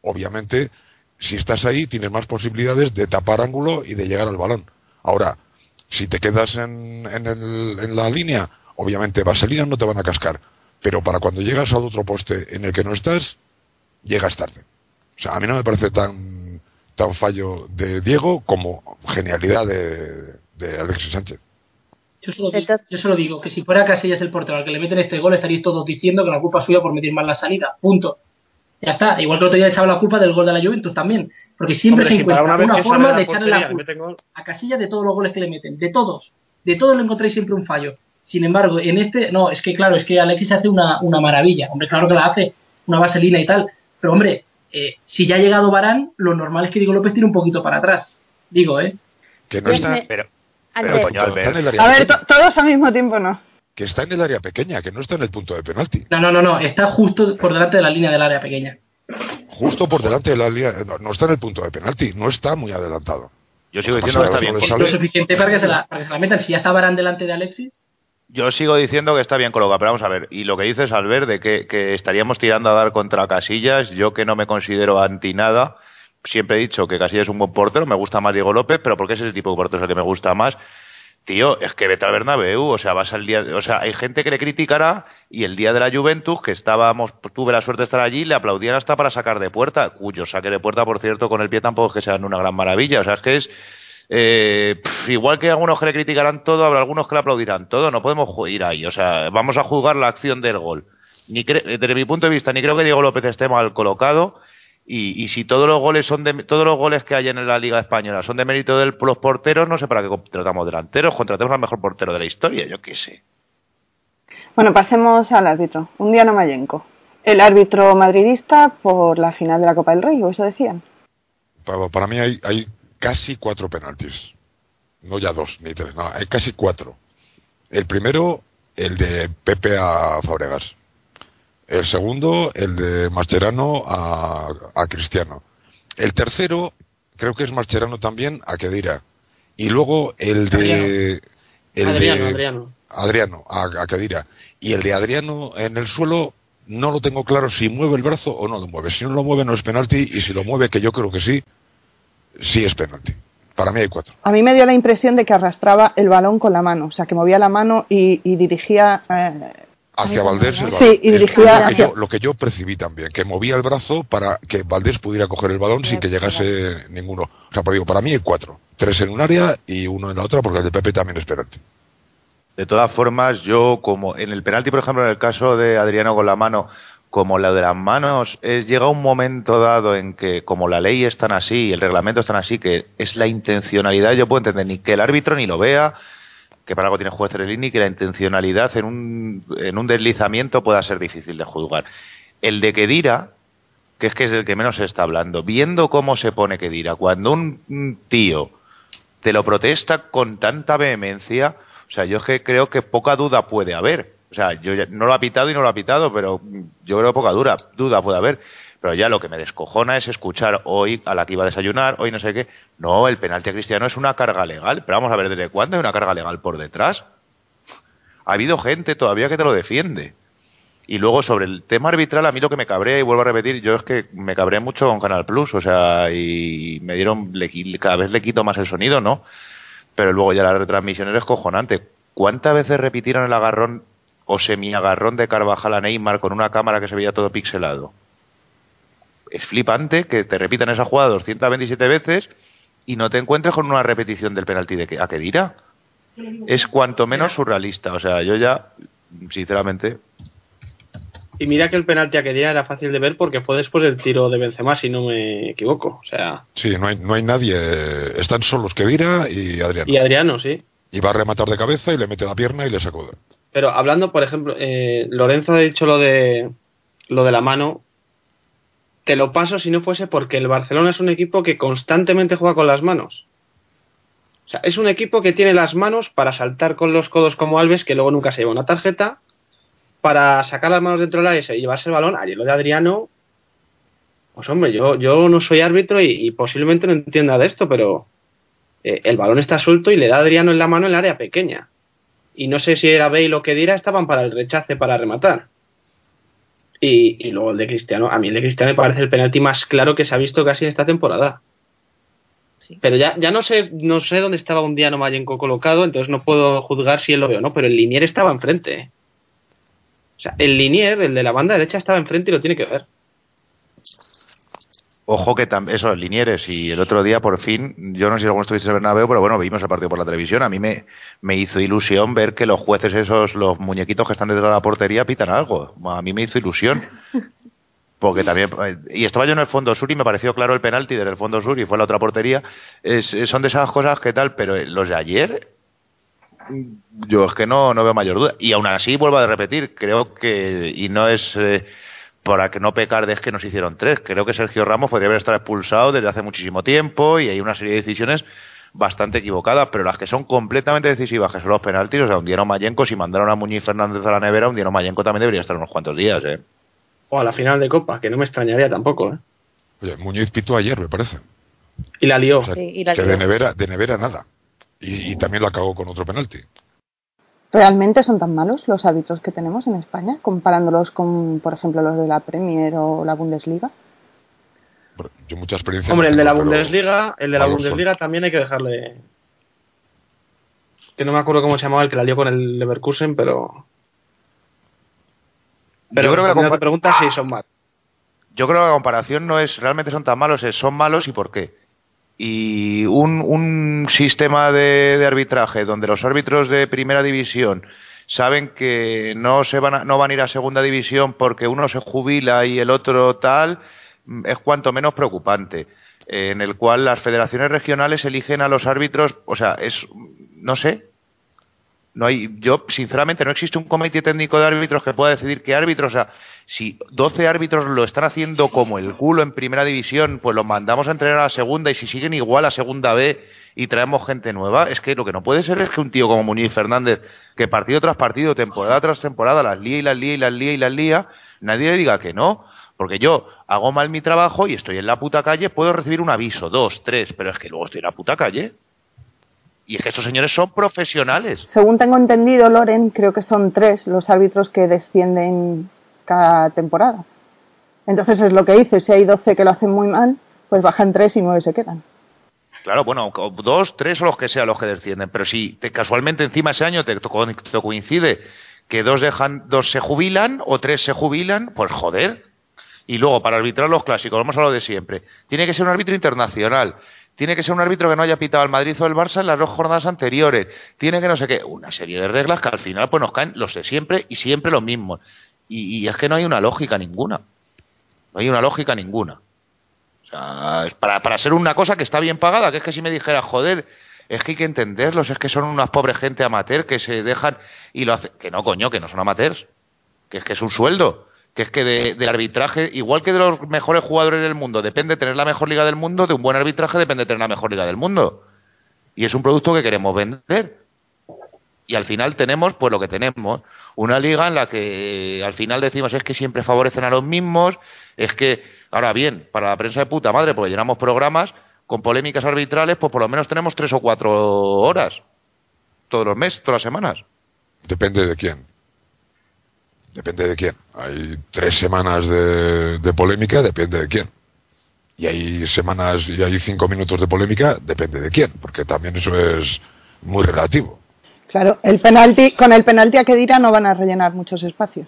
H: obviamente, si estás ahí tienes más posibilidades de tapar ángulo y de llegar al balón. Ahora, si te quedas en, en, el- en la línea, obviamente vaselina no te van a cascar, pero para cuando llegas al otro poste en el que no estás, llegas tarde. O sea, a mí no me parece tan, tan fallo de Diego como genialidad de, de Alexis Sánchez.
G: Yo solo, digo, yo solo digo que si fuera Casillas el portero al que le meten este gol, estaréis todos diciendo que la culpa es suya por meter mal la salida. Punto. Ya está. Igual que el otro día echaba la culpa del gol de la Juventus también. Porque siempre
I: Hombre,
G: se
I: si
G: encuentra
I: una
G: forma de echarle la culpa a Casillas de todos los goles que le meten. De todos. De todos le encontráis siempre un fallo. Sin embargo, en este, no, es que claro, es que Alexis hace una, una maravilla. Hombre, claro que la hace. Una vaselina y tal. Pero hombre, eh, si ya ha llegado Barán, lo normal es que Diego López tire un poquito para atrás. Digo, ¿eh?
H: Que no
F: Yo
H: está,
F: me-
D: Pero,
F: Albert.
D: coño, Albert,
C: A ver, todos al mismo tiempo no.
H: que está en el área pequeña, que no está en el punto de penalti.
G: No, no, no, no. Está justo por delante de la línea del área pequeña.
H: Justo por delante de la línea, no, no está en el punto de penalti, no está muy adelantado.
D: yo sigo diciendo que está bien colocado.
G: Lo suficiente para que, se la, para que se la metan. Si ya está Barán delante de Alexis,
D: Yo sigo diciendo que está bien colocado, pero vamos a ver. Y lo que dices, Albert, de que, que estaríamos tirando a dar contra Casillas, yo que no me considero anti nada, siempre he dicho que Casillas es un buen portero, me gusta más Diego López, pero porque es el tipo de portero el que me gusta más. Tío, es que vete al Bernabéu, o sea, vas al día, o sea, hay gente que le criticará y el día de la Juventus, que estábamos, tuve la suerte de estar allí, le aplaudían hasta para sacar de puerta, cuyo saque de puerta, por cierto, con el pie tampoco es que sea una gran maravilla, o sea, es que es, eh, igual que algunos que le criticarán todo, habrá algunos que le aplaudirán todo. No podemos ir ahí. O sea, vamos a juzgar la acción del gol. Ni desde mi punto de vista, ni creo que Diego López esté mal colocado. Y, y si todos los goles son de, todos los goles que hay en la Liga Española son de mérito de los porteros, no sé para qué contratamos delanteros. Contratemos al mejor portero de la historia, yo qué sé.
C: Bueno, pasemos al árbitro. Un día Mayenco. El árbitro madridista por la final de la Copa del Rey, o eso decían.
H: Para, para mí hay, hay casi cuatro penaltis. No ya dos ni tres, no, hay casi cuatro. El primero, el de Pepe a Fabregas. El segundo, el de Mascherano a, a Cristiano. El tercero, creo que es Mascherano también a Kedira. Y luego el de. El
I: Adriano,
H: de
I: Adriano.
H: Adriano, a, a Kedira. Y el de Adriano en el suelo, no lo tengo claro si mueve el brazo o no lo mueve. Si no lo mueve, no es penalti. Y si lo mueve, que yo creo que sí, sí es penalti. Para mí hay cuatro.
C: A mí me dio la impresión de que arrastraba el balón con la mano, o sea, que movía la mano y, y dirigía. eh,
H: Hacia Valdés el
C: Sí,
H: balón.
C: y
H: Es
C: dirigía
H: lo, que
C: hacia-
H: yo, lo que yo percibí también, que movía el brazo para que Valdés pudiera coger el balón sin que llegase ninguno. O sea, pues digo, para mí hay cuatro. Tres en un área y uno en la otra, porque el de Pepe también es penalti.
D: De todas formas, yo como en el penalti, por ejemplo, en el caso de Adriano con la mano, como la de las manos, es llega un momento dado en que como la ley es tan así, el reglamento es tan así, que es la intencionalidad, yo puedo entender ni que el árbitro ni lo vea, que para algo tiene juez Trelini, que la intencionalidad en un, en un deslizamiento pueda ser difícil de juzgar. El de Kedira, que es que es del que menos se está hablando, viendo cómo se pone Kedira, cuando un tío te lo protesta con tanta vehemencia, o sea, yo es que creo que poca duda puede haber O sea, yo ya- no lo ha pitado y no lo ha pitado, pero yo creo poca dura, duda puede haber. Pero ya lo que me descojona es escuchar hoy a la que iba a desayunar, hoy no sé qué. No, el penalti a Cristiano es una carga legal. Pero vamos a ver, ¿desde cuándo hay una carga legal por detrás? Ha habido gente todavía que te lo defiende. Y luego sobre el tema arbitral, a mí lo que me cabrea, y vuelvo a repetir, yo es que me cabré mucho con Canal Plus, o sea, y me dieron, cada vez le quito más el sonido, ¿no? Pero luego ya la retransmisión es cojonante. ¿Cuántas veces repitieron el agarrón o semi-agarrón de Carvajal a Neymar con una cámara que se veía todo pixelado? Es flipante que te repitan esa jugada 227 veces y no te encuentres con una repetición del penalti de que, a Kedira. Es cuanto menos surrealista. O sea, yo ya, sinceramente,
I: Y mira que el penalti a Kedira era fácil de ver porque fue después del tiro de Benzema, si no me equivoco. O sea,
H: Sí, no hay, no hay nadie. Están solos Kevira y Adriano.
I: y Adriano, sí.
H: Y va a rematar de cabeza y le mete la pierna y le sacude.
I: Pero hablando, por ejemplo, eh, Lorenzo ha dicho lo de lo de la mano. Te lo paso si no fuese porque el Barcelona es un equipo que constantemente juega con las manos. O sea, es un equipo que tiene las manos para saltar con los codos como Alves, que luego nunca se lleva una tarjeta, para sacar las manos dentro del área y llevarse el balón. Ayer lo de Adriano, pues hombre, yo, yo no soy árbitro y, y posiblemente no entienda de esto, pero eh, el balón está suelto y le da a Adriano en la mano en el área pequeña y no sé si era Bale o Kedira, estaban para el rechace para rematar. Y, y luego el de Cristiano, a mí el de Cristiano me parece el penalti más claro que se ha visto casi en esta temporada. Pero ya, ya no sé no sé dónde estaba un Diano Mayenko colocado, entonces no puedo juzgar si él lo ve o no, pero el Linier estaba enfrente. O sea, el Linier, el de la banda derecha, estaba enfrente y lo tiene que ver.
D: Ojo que tam- eso, Linieres, y el otro día por fin, yo no sé si alguno estuviste en Bernabéu, pero bueno, vimos el partido por la televisión, a mí me, me hizo ilusión ver que los jueces esos, los muñequitos que están detrás de la portería pitan algo, a mí me hizo ilusión. Porque también, eh, y estaba yo en el fondo sur y me pareció claro el penalti desde el fondo sur y fue la otra portería, es, son de esas cosas que tal, pero los de ayer, yo es que no, no veo mayor duda. Y aún así, vuelvo a repetir, creo que, y no es eh, para que no pecar de es que nos hicieron tres, creo que Sergio Ramos podría haber estado expulsado desde hace muchísimo tiempo y hay una serie de decisiones bastante equivocadas, pero las que son completamente decisivas, que son los penaltis, o sea, hundieron Mayenco, si mandaron a Muñiz Fernández a la nevera, hundieron Mayenco también debería estar unos cuantos días, ¿eh?
I: O a la final de Copa, que no me extrañaría tampoco. ¿eh?
H: Oye, Muñiz pitó ayer, me parece.
I: Y la lió.
H: O sea,
F: Sí, y la
H: que
F: lió.
H: de nevera, de nevera nada. Y, y también la cagó con otro penalti.
C: ¿Realmente son tan malos los árbitros que tenemos en España, comparándolos con, por ejemplo, los de la Premier o la Bundesliga?
H: Yo mucha experiencia.
I: Hombre,
H: no
I: el de la Bundesliga, el de la
H: son.
I: Bundesliga también hay que dejarle. Que no me acuerdo cómo se llamaba el que la lió con el Leverkusen, pero. Pero
D: Yo creo que la
I: respondiendo a
D: compa-
I: tu pregunta sí son malos.
D: Yo creo que la comparación no es realmente son tan malos, es son malos y por qué. Y un, un sistema de, arbitraje donde los árbitros de primera división saben que no se van a, no van a ir a segunda división porque uno se jubila y el otro tal mm, es cuanto menos preocupante. Eh, en el cual las federaciones regionales eligen a los árbitros, o sea, es no sé, no hay, yo, sinceramente, no existe un comité técnico de árbitros que pueda decidir qué árbitros, o sea, si 12 árbitros lo están haciendo como el culo en primera división, pues los mandamos a entrenar a la segunda y si siguen igual a segunda B y traemos gente nueva, es que lo que no puede ser es que un tío como Muñiz Fernández, que partido tras partido, temporada tras temporada, las lía y las lía y las lía y las lía, nadie le diga que no. Porque yo hago mal mi trabajo y estoy en la puta calle, puedo recibir un aviso, dos, tres, pero es que luego estoy en la puta calle. Y es que estos señores son profesionales.
C: Según tengo entendido, Loren, creo que son tres los árbitros que descienden cada temporada. Entonces es lo que dice, si hay 12 que lo hacen muy mal, pues bajan tres y nueve se quedan.
D: Claro, bueno, dos, tres o los que sean los que descienden, pero si te, casualmente encima ese año te, to- te coincide que dos dejan, dos se jubilan o tres se jubilan, pues joder. Y luego, para arbitrar los clásicos, vamos a lo de siempre, tiene que ser un árbitro internacional, tiene que ser un árbitro que no haya pitado al Madrid o el Barça en las dos jornadas anteriores, tiene que no sé qué, una serie de reglas que al final pues nos caen los de siempre y siempre los mismos. Y, es que no hay una lógica ninguna. No hay una lógica ninguna. O sea, para ser una cosa que está bien pagada, que es que si me dijera, joder, es que hay que entenderlos, es que son unas pobres gente amateur que se dejan y lo hacen. Que no, coño, que no son amateurs, que es que es un sueldo, que es que de- del arbitraje, igual que de los mejores jugadores del mundo, depende tener la mejor liga del mundo, de un buen arbitraje depende tener la mejor liga del mundo. Y es un producto que queremos vender. Y al final tenemos pues lo que tenemos, una liga en la que eh, al final decimos es que siempre favorecen a los mismos, es que, ahora bien, para la prensa de puta madre, porque llenamos programas con polémicas arbitrales, pues por lo menos tenemos tres o cuatro horas todos los meses, todas las semanas.
H: Depende de quién. Depende de quién. Hay tres semanas de, de polémica, depende de quién. Y hay semanas y hay cinco minutos de polémica, depende de quién, porque también eso es muy relativo.
C: Claro, el penalti, con el penalti a Kedira no van a rellenar muchos espacios.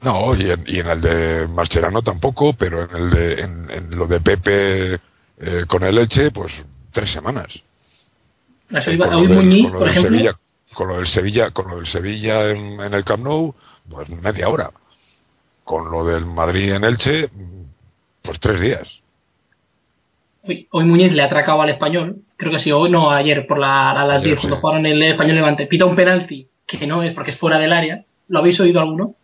H: No, y en, y en el de Mascherano tampoco, pero en el de en, en lo de Pepe eh, con el Elche, pues tres semanas.
G: Eso
H: Y
G: iba-
H: con,
G: hoy
H: lo del,
G: Muñiz,
H: con lo
G: por
H: del
G: ejemplo,
H: Sevilla, con lo del Sevilla, con lo del Sevilla en, en el Camp Nou, pues media hora. Con lo del Madrid en Elche, pues tres días.
G: hoy, hoy Muñiz le ha atracado al español, creo que sí, hoy no, ayer por la, a las
H: Ayer,
G: 10 cuando jugaron el español Levante, pita un penalti que no es porque es fuera del área, ¿lo habéis oído alguno?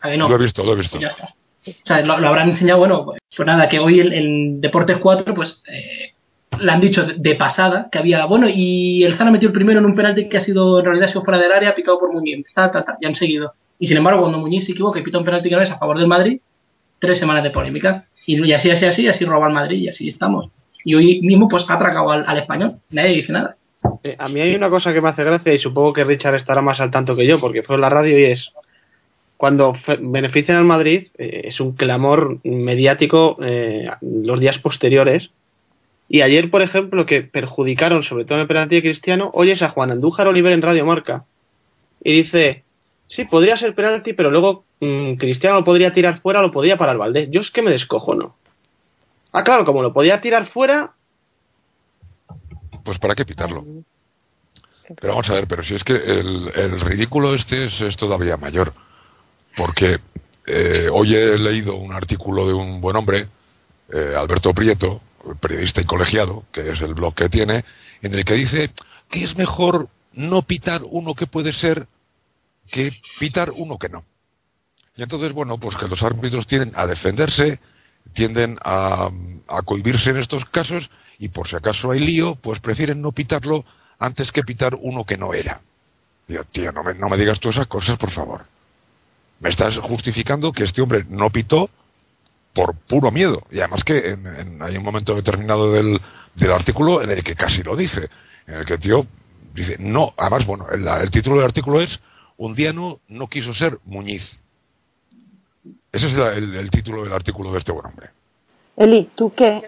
G: A que no.
H: Lo he visto, lo he visto.
G: Ya está. O sea, lo, lo habrán enseñado, bueno, pues, pues nada, que hoy el, el Deportes 4, pues eh, le han dicho de, de pasada que había, bueno, y el Zana metió el primero en un penalti que ha sido, en realidad ha sido fuera del área, picado por Muñiz, ta, ta, ta, y han seguido. Y sin embargo, cuando Muñiz se equivoca y pita un penalti que no a favor del Madrid, tres semanas de polémica. Y, así, así, así, así roba el Madrid y así estamos. Y hoy mismo, pues ha atracado al, al español, nadie dice nada.
I: Eh, a mí hay una cosa que me hace gracia y supongo que Richard estará más al tanto que yo porque fue en la radio y es cuando benefician al Madrid eh, es un clamor mediático eh, los días posteriores y ayer por ejemplo que perjudicaron sobre todo en el penalti de Cristiano oyes a Juan Andújar Oliver en Radio Marca y dice sí podría ser penalti pero luego mm, Cristiano lo podría tirar fuera lo podría parar Valdés yo es que me descojo no ah claro como lo podía tirar fuera
H: Pues para qué pitarlo. Pero vamos a ver, pero si es que el, el ridículo este es, es todavía mayor. Porque eh, hoy he leído un artículo de un buen hombre, eh, Alberto Prieto, periodista y colegiado, que es el blog que tiene, en el que dice que es mejor no pitar uno que puede ser que pitar uno que no. Y entonces, bueno, pues que los árbitros tienden a defenderse, tienden a, a cohibirse en estos casos y por si acaso hay lío, pues prefieren no pitarlo antes que pitar uno que no era. Digo, tío, no me, no me digas tú esas cosas, por favor. Me estás justificando que este hombre no pitó por puro miedo. Y además que en- en- hay un momento determinado del, del artículo en el que casi lo dice. En el que el tío dice, no, además, bueno, el, el título del artículo es Un día no, no quiso ser Muñiz. Ese es la- el, el título del artículo de este buen hombre.
C: Eli, ¿tú qué?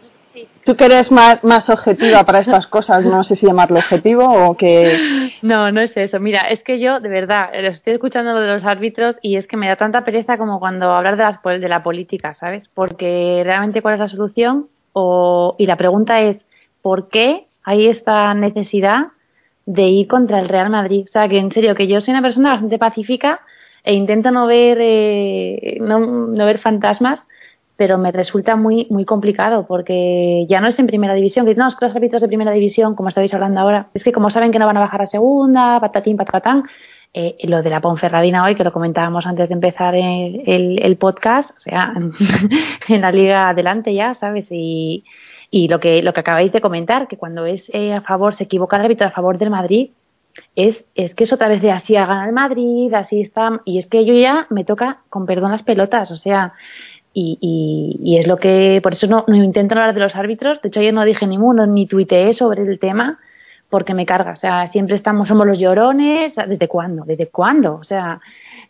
C: Tú que eres más, más objetiva para estas cosas, no sé si llamarlo objetivo o que...
F: No, no es eso. Mira, es que yo, de verdad, lo estoy escuchando lo de los árbitros y es que me da tanta pereza como cuando hablar de, las, pol- de la política, ¿sabes? Porque realmente, ¿cuál es la solución? O, y la pregunta es, ¿por qué hay esta necesidad de ir contra el Real Madrid? O sea, que en serio, que yo soy una persona bastante pacífica e intento no ver, eh, no, ver fantasmas, pero me resulta muy muy complicado porque ya no es en primera división, que no, es que los árbitros de primera división, como estabais hablando ahora, es que como saben que no van a bajar a segunda, patatín, patatán, eh, lo de la Ponferradina hoy, que lo comentábamos antes de empezar el- el podcast, o sea, en la liga adelante ya, ¿sabes? Y, y lo que lo que acabáis de comentar, que cuando es eh, a favor, se equivoca el árbitro a favor del Madrid, es, es que es otra vez de así ha ganado el Madrid, así está, y es que yo ya me toca, con perdón, las pelotas, o sea, y, y, y es lo que, por eso no, no intento hablar de los árbitros, de hecho yo no dije ni uno, ni tuiteé sobre el tema, porque me carga, o sea, siempre estamos, somos los llorones, ¿desde cuándo? ¿Desde cuándo? O sea,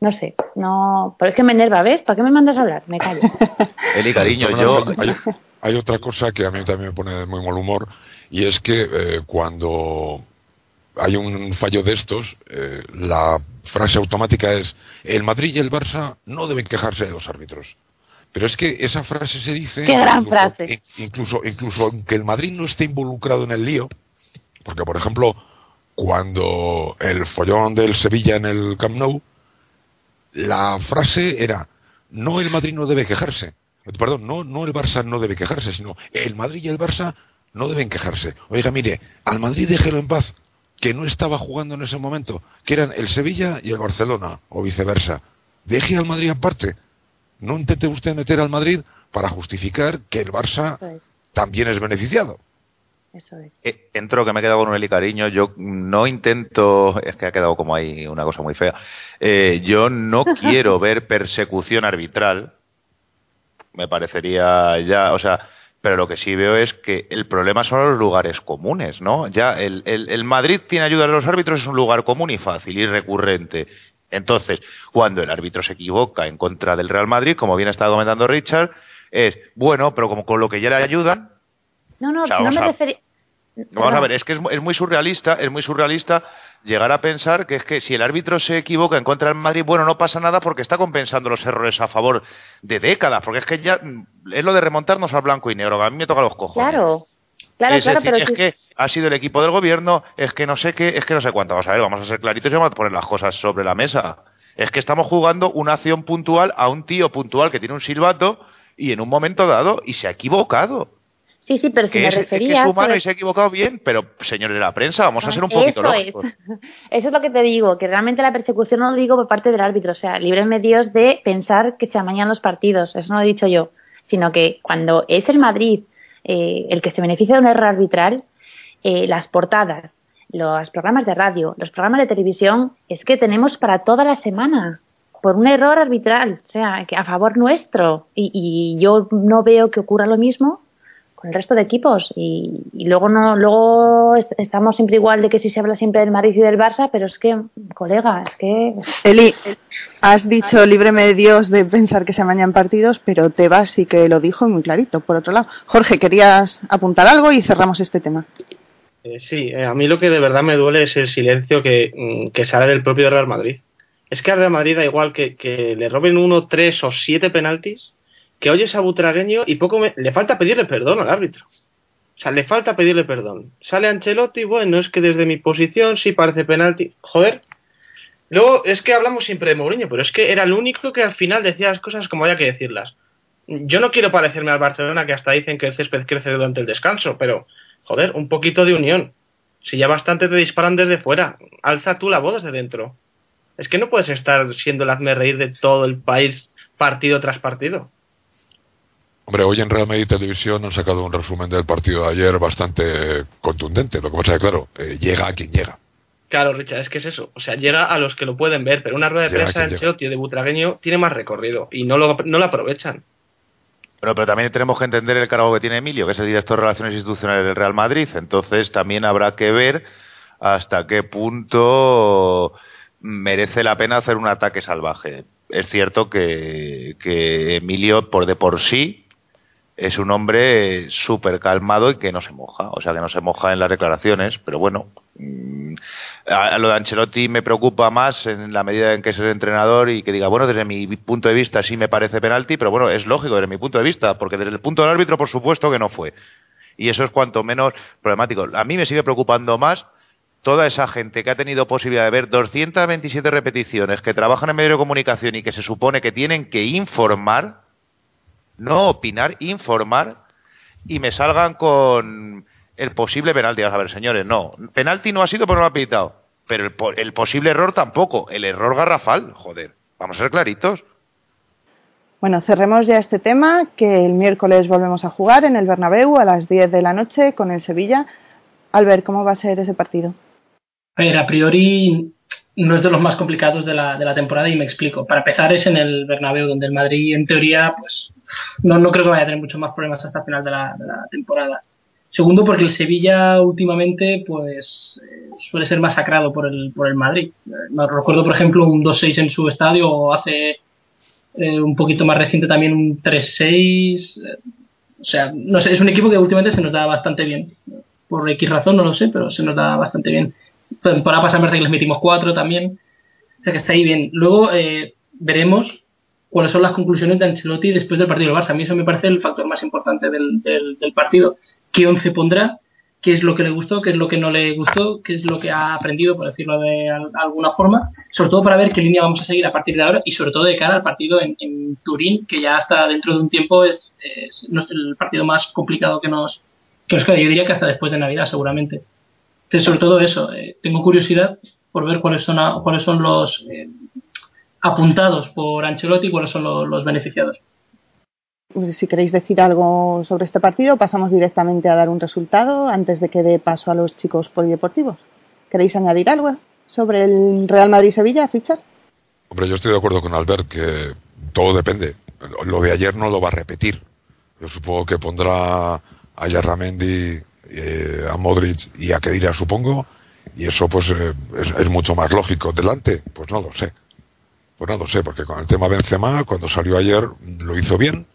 F: no sé, no, pero es que me enerva, ¿ves? ¿Para qué me mandas a hablar? Me callo.
D: Eli, cariño,
H: Hay-
D: yo...
H: Hay, hay otra cosa que a mí también me pone de muy mal humor y es que eh, cuando hay un fallo de estos, eh, la frase automática es el Madrid y el Barça no deben quejarse de los árbitros. Pero es que esa frase se dice
F: Qué gran
H: incluso,
F: frase.
H: in- incluso incluso aunque el Madrid no esté involucrado en el lío, porque por ejemplo cuando el follón del Sevilla en el Camp Nou la frase era no el Madrid no debe quejarse. Perdón, no, no el Barça no debe quejarse, sino el Madrid y el Barça no deben quejarse. Oiga, mire, al Madrid déjelo en paz, que no estaba jugando en ese momento, que eran el Sevilla y el Barcelona, o viceversa. Deje al Madrid aparte. No intente usted meter al Madrid para justificar que el Barça también es beneficiado.
F: Eso es.
D: Eh, entro que me he quedado con un Eli cariño. Yo no intento. Es que ha quedado como ahí una cosa muy fea. Eh, yo no quiero ver persecución arbitral. Me parecería ya. O sea. Pero lo que sí veo es que el problema son los lugares comunes, ¿no? Ya el, el, el Madrid tiene ayuda de los árbitros, es un lugar común y fácil y recurrente. Entonces, cuando el árbitro se equivoca en contra del Real Madrid, como bien está comentando Richard, es bueno, pero como con lo que ya le ayudan,
F: No, no,
D: O sea,
F: si no me
D: a-
F: refería.
D: Vamos a ver, es que es, mu- es muy surrealista, es muy surrealista llegar a pensar que es que si el árbitro se equivoca en contra del Madrid, bueno, no pasa nada porque está compensando los errores a favor de décadas, porque es que ya mm, es lo de remontarnos al blanco y negro, que a mí me toca los cojones.
F: Claro, claro,
D: es
F: claro,
D: decir,
F: pero
D: es que ha sido el equipo del gobierno, es que no sé qué, es que no sé cuánto. Vamos a ver, vamos a ser claritos y vamos a poner las cosas sobre la mesa. Es que estamos jugando una acción puntual a un tío puntual que tiene un silbato y en un momento dado y se ha equivocado.
F: Sí, sí, pero si me
D: es, es que
F: refería.
D: es humano y se ha equivocado bien, pero señores de la prensa, vamos a ser un poquito
F: Eso es.
D: lógicos.
F: Eso es lo que te digo, que realmente la persecución no lo digo por parte del árbitro, o sea, líbreme Dios de pensar que se amañan los partidos, eso no lo he dicho yo, sino que cuando es el Madrid eh, el que se beneficia de un error arbitral, eh, las portadas, los programas de radio, los programas de televisión, es que tenemos para toda la semana por un error arbitral, o sea, que a favor nuestro, y, y yo no veo que ocurra lo mismo con el resto de equipos y, y luego no luego est- estamos siempre igual de que si se habla siempre del Madrid y del Barça pero es que colega es que
C: Eli, has dicho líbreme de Dios de pensar que se amañan partidos, pero Tebas sí que lo dijo muy clarito. Por otro lado, Jorge, querías apuntar algo y cerramos este tema.
I: Eh, sí, eh, a mí lo que de verdad me duele es el silencio que, mm, que sale del propio Real Madrid. Es que al Real Madrid da igual que, que le roben uno, tres o siete penaltis, que oyes a Butragueño y poco me- le falta pedirle perdón al árbitro. O sea, le falta pedirle perdón. Sale Ancelotti, bueno, es que desde mi posición sí parece penalti. Joder. Luego es que hablamos siempre de Mourinho, pero es que era el único que al final decía las cosas como había que decirlas. Yo no quiero parecerme al Barcelona que hasta dicen que el césped crece durante el descanso, pero joder, un poquito de unión. Si ya bastante te disparan desde fuera, alza tú la voz desde dentro. Es que no puedes estar siendo el hazme reír de todo el país partido tras partido.
H: Hombre, hoy en Real Madrid Televisión han sacado un resumen del partido de ayer bastante contundente. Lo que pasa es que, claro, eh, llega a quien llega.
I: Claro, Richard, es que es eso. O sea, llega a los que lo pueden ver, pero una rueda de
H: Llega
I: prensa Ancelotti o de Butragueño tiene más recorrido y no lo, no lo aprovechan.
D: Pero, pero también tenemos que entender el cargo que tiene Emilio, que es el director de Relaciones Institucionales del Real Madrid. Entonces también habrá que ver hasta qué punto merece la pena hacer un ataque salvaje. Es cierto que, que Emilio, por de por sí, es un hombre súper calmado y que no se moja. O sea, que no se moja en las declaraciones, pero bueno. mm, A, lo de Ancelotti me preocupa más en la medida en que es el entrenador y que diga, bueno, desde mi punto de vista sí me parece penalti, pero bueno, es lógico desde mi punto de vista, porque desde el punto del árbitro, por supuesto que no fue. Y eso es cuanto menos problemático. A mí me sigue preocupando más toda esa gente que ha tenido posibilidad de ver 227 repeticiones, que trabajan en medio de comunicación y que se supone que tienen que informar, no opinar, informar, y me salgan con el posible penalti. Vamos a ver, señores, no. Penalti no ha sido porque no lo ha pitado. Pero el, po- el posible error tampoco. El error garrafal, joder. Vamos a ser claritos.
C: Bueno, cerremos ya este tema, que el miércoles volvemos a jugar en el Bernabéu a las 10 de la noche con el Sevilla. Albert, ¿cómo va a ser ese partido?
G: A ver, a priori no es de los más complicados de la, de la temporada y me explico. Para empezar es en el Bernabéu, donde el Madrid en teoría pues no, no creo que vaya a tener muchos más problemas hasta el final de la, de la temporada. Segundo, porque el Sevilla últimamente pues eh, suele ser masacrado por el, por el Madrid. Eh, Me recuerdo, por ejemplo, un 2-6 en su estadio o hace eh, un poquito más reciente también un 3-6. eh, o sea, no sé, es un equipo que últimamente se nos da bastante bien. Por X razón, no lo sé, pero se nos da bastante bien. Temporada pasada me parece que les metimos 4 también. O sea que está ahí bien. Luego eh, veremos cuáles son las conclusiones de Ancelotti después del partido del Barça. A mí eso me parece el factor más importante del, del, partido. ¿Qué 11 pondrá? ¿Qué es lo que le gustó? ¿Qué es lo que no le gustó? ¿Qué es lo que ha aprendido, por decirlo de al- alguna forma? Sobre todo para ver qué línea vamos a seguir a partir de ahora y sobre todo de cara al partido en, Turín, que ya hasta dentro de un tiempo es, es el partido más complicado que nos, que nos queda. Yo diría que hasta después de Navidad, seguramente. Entonces, sobre todo eso, eh, tengo curiosidad por ver cuáles son, a- cuáles son los eh, apuntados por Ancelotti y cuáles son lo- los beneficiados.
C: si queréis decir algo sobre este partido, pasamos directamente a dar un resultado antes de que dé paso a los chicos polideportivos. ¿Queréis añadir algo sobre el Real Madrid-Sevilla, Richard?
H: Hombre, yo estoy de acuerdo con Albert que todo depende. Lo de ayer no lo va a repetir. Yo supongo que pondrá a Yarramendi, eh, a Modric y a Kedira, supongo, y eso pues eh, es, es mucho más lógico. ¿Delante? Pues no lo sé. Pues no lo sé, porque con el tema Benzema, cuando salió ayer, lo hizo bien.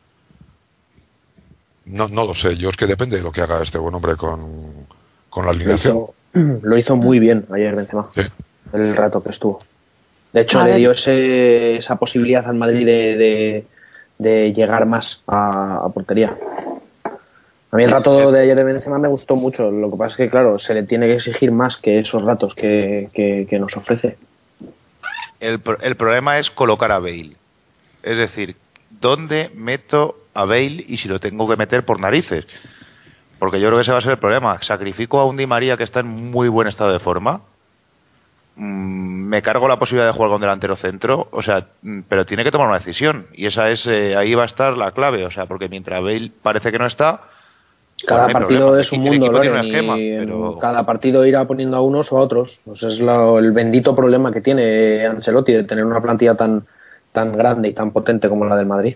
H: No, no lo sé, yo es que depende de lo que haga este buen hombre con, con la
E: Lo
H: alineación.
E: hizo, lo hizo muy bien ayer Benzema,
H: Sí.
E: el rato que estuvo. De hecho,
C: A
E: le
C: ver.
E: dio ese- esa posibilidad al Madrid de, de- de llegar más a, a portería. A mí el rato de ayer de Benzema me gustó mucho. Lo que pasa es que, claro, se le tiene que exigir más que esos ratos que, que- que nos ofrece.
D: El, el problema es colocar a Bale. Es decir, ¿dónde meto a Bale y si lo tengo que meter por narices? Porque yo creo que ese va a ser el problema. Sacrifico a un Di María que está en muy buen estado de forma. Mm, Me cargo la posibilidad de jugar con delantero centro, o sea, mm, pero tiene que tomar una decisión y esa es eh, ahí va a estar la clave, o sea, porque mientras Bale parece que no está,
E: Cada partido
D: problema.
E: es un mundo, Loren,
D: esquema,
E: y
D: pero-
E: cada partido irá poniendo a unos o a otros. Pues es lo- el bendito problema que tiene Ancelotti de tener una plantilla tan, tan grande y tan potente como la del Madrid.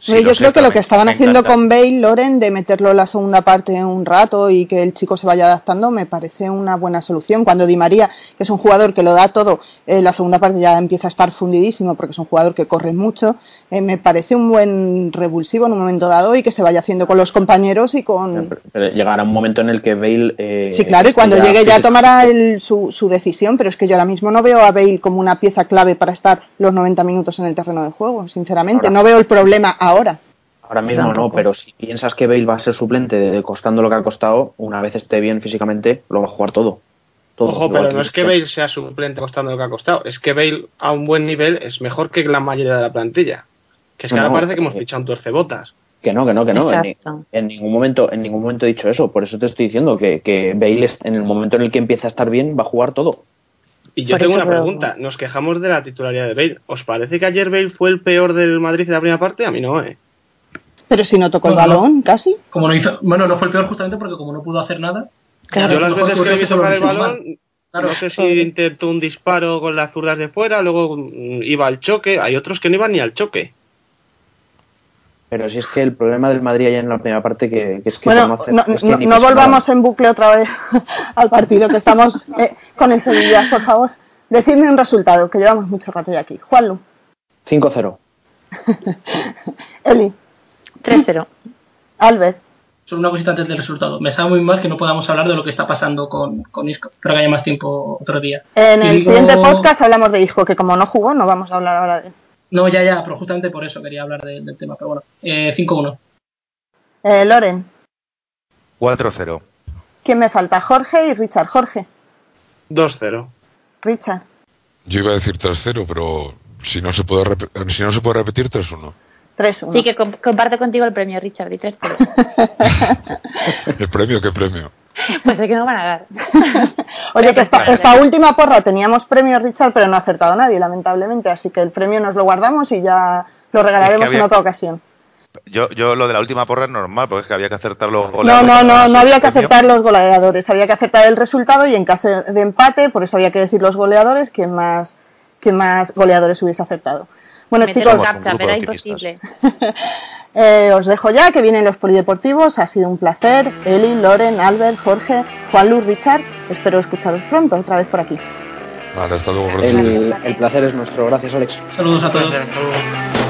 D: Sí,
C: Yo
D: sé,
C: creo que lo que estaban haciendo con Bale, Loren, de meterlo en la segunda parte un rato y que el chico se vaya adaptando, me parece una buena solución. Cuando Di María, que es un jugador que lo da todo, eh, la segunda parte ya empieza a estar fundidísimo porque es un jugador que corre mucho, eh, me parece un buen revulsivo en un momento dado y que se vaya haciendo con los compañeros y con...
E: Pero- pero llegará un momento en el que Bale. eh,
C: Sí, claro, y cuando llegue ya tomará el- su, su decisión, pero es que yo ahora mismo no veo a Bale como una pieza clave para estar los 90 minutos en el terreno de juego, sinceramente.
E: Ahora-
C: no veo el problema ahora.
E: Ahora mismo no, pero si piensas que Bale va a ser suplente de- costando lo que ha costado, una vez esté bien físicamente, lo va a jugar todo. todo
I: Ojo, pero no es que. Bale sea suplente costando lo que ha costado, es que Bale a un buen nivel es mejor que la mayoría de la plantilla. Que es que
E: No,
I: ahora parece que hemos
E: eh,
I: fichado un tuercebotas.
E: Que no, que no, que no. En, en ningún momento, en ningún momento he dicho eso. Por eso te estoy diciendo que, que Bale es- en el momento en el que empieza a estar bien va a jugar todo.
I: Y yo
F: Por
I: tengo una
F: creo-
I: pregunta, nos quejamos de la titularidad de Bale. ¿Os parece que ayer Bale fue el peor del Madrid en la primera parte? A mí no, ¿eh?
C: Pero si no tocó el
G: Bueno,
C: balón, casi.
G: Como no hizo, bueno, no fue el peor justamente porque como no pudo hacer nada.
F: Claro.
I: yo las veces que le vi tocar el balón,
G: Claro.
I: no sé si intentó un disparo con las zurdas de fuera, luego mm, iba al choque, hay otros que no iban ni al choque.
E: Pero si es que el problema del Madrid allá en la primera parte que, que es que
C: Bueno,
E: no es que
C: no- volvamos en bucle otra vez al partido que estamos eh, con el Sevilla, por favor. Decidme un resultado, que llevamos mucho rato ya aquí. Juanlu,
E: 5-0.
C: Eli,
F: 3-0.
C: Albert,
G: Solo una cosita antes del resultado. Me sabe muy mal que no podamos hablar de lo que está pasando con, con Isco. Espero que haya más tiempo otro día.
C: en
G: Y
C: el
G: digo-
C: siguiente podcast hablamos de Isco, que como no jugó, no vamos a hablar ahora de él.
G: No, ya, ya, pero justamente por eso quería hablar de- del tema. Pero bueno, eh, 5-1.
C: Eh, Loren,
D: 4-0.
C: ¿quién me falta? Jorge y Richard. Jorge,
I: 2-0.
C: Richard.
H: Yo iba a decir 3-0, pero si no se puede, si no se puede repetir 3-1.
C: 3-1.
F: Sí, que com- comparto contigo el premio, Richard, y 3 pero
H: ¿El premio? ¿Qué premio?
F: Pues es que no van a dar.
C: Oye, que esta, última porra teníamos premio Richard, pero no ha acertado nadie, lamentablemente. Así que el premio nos lo guardamos y ya lo regalaremos
D: Es que había-
C: en otra ocasión.
D: Yo, yo lo de la última porra es normal, porque es que había que acertar los
C: No,
D: goleadores
C: no, no,
D: para
C: no había que acertar los goleadores, había que acertar el resultado y en caso de empate, por eso había que decir los goleadores, que más, que más goleadores hubiese acertado. Bueno,
F: Meter
C: chicos,
F: captcha, era imposible.
C: eh, os dejo ya, que vienen los polideportivos, ha sido un placer. Eli, Loren, Albert, Jorge, Juan Luz, Richard, espero escucharos pronto otra vez por aquí.
H: Vale, hasta luego. gracias.
E: El, el placer es nuestro. Gracias, Alex.
G: Saludos a todos.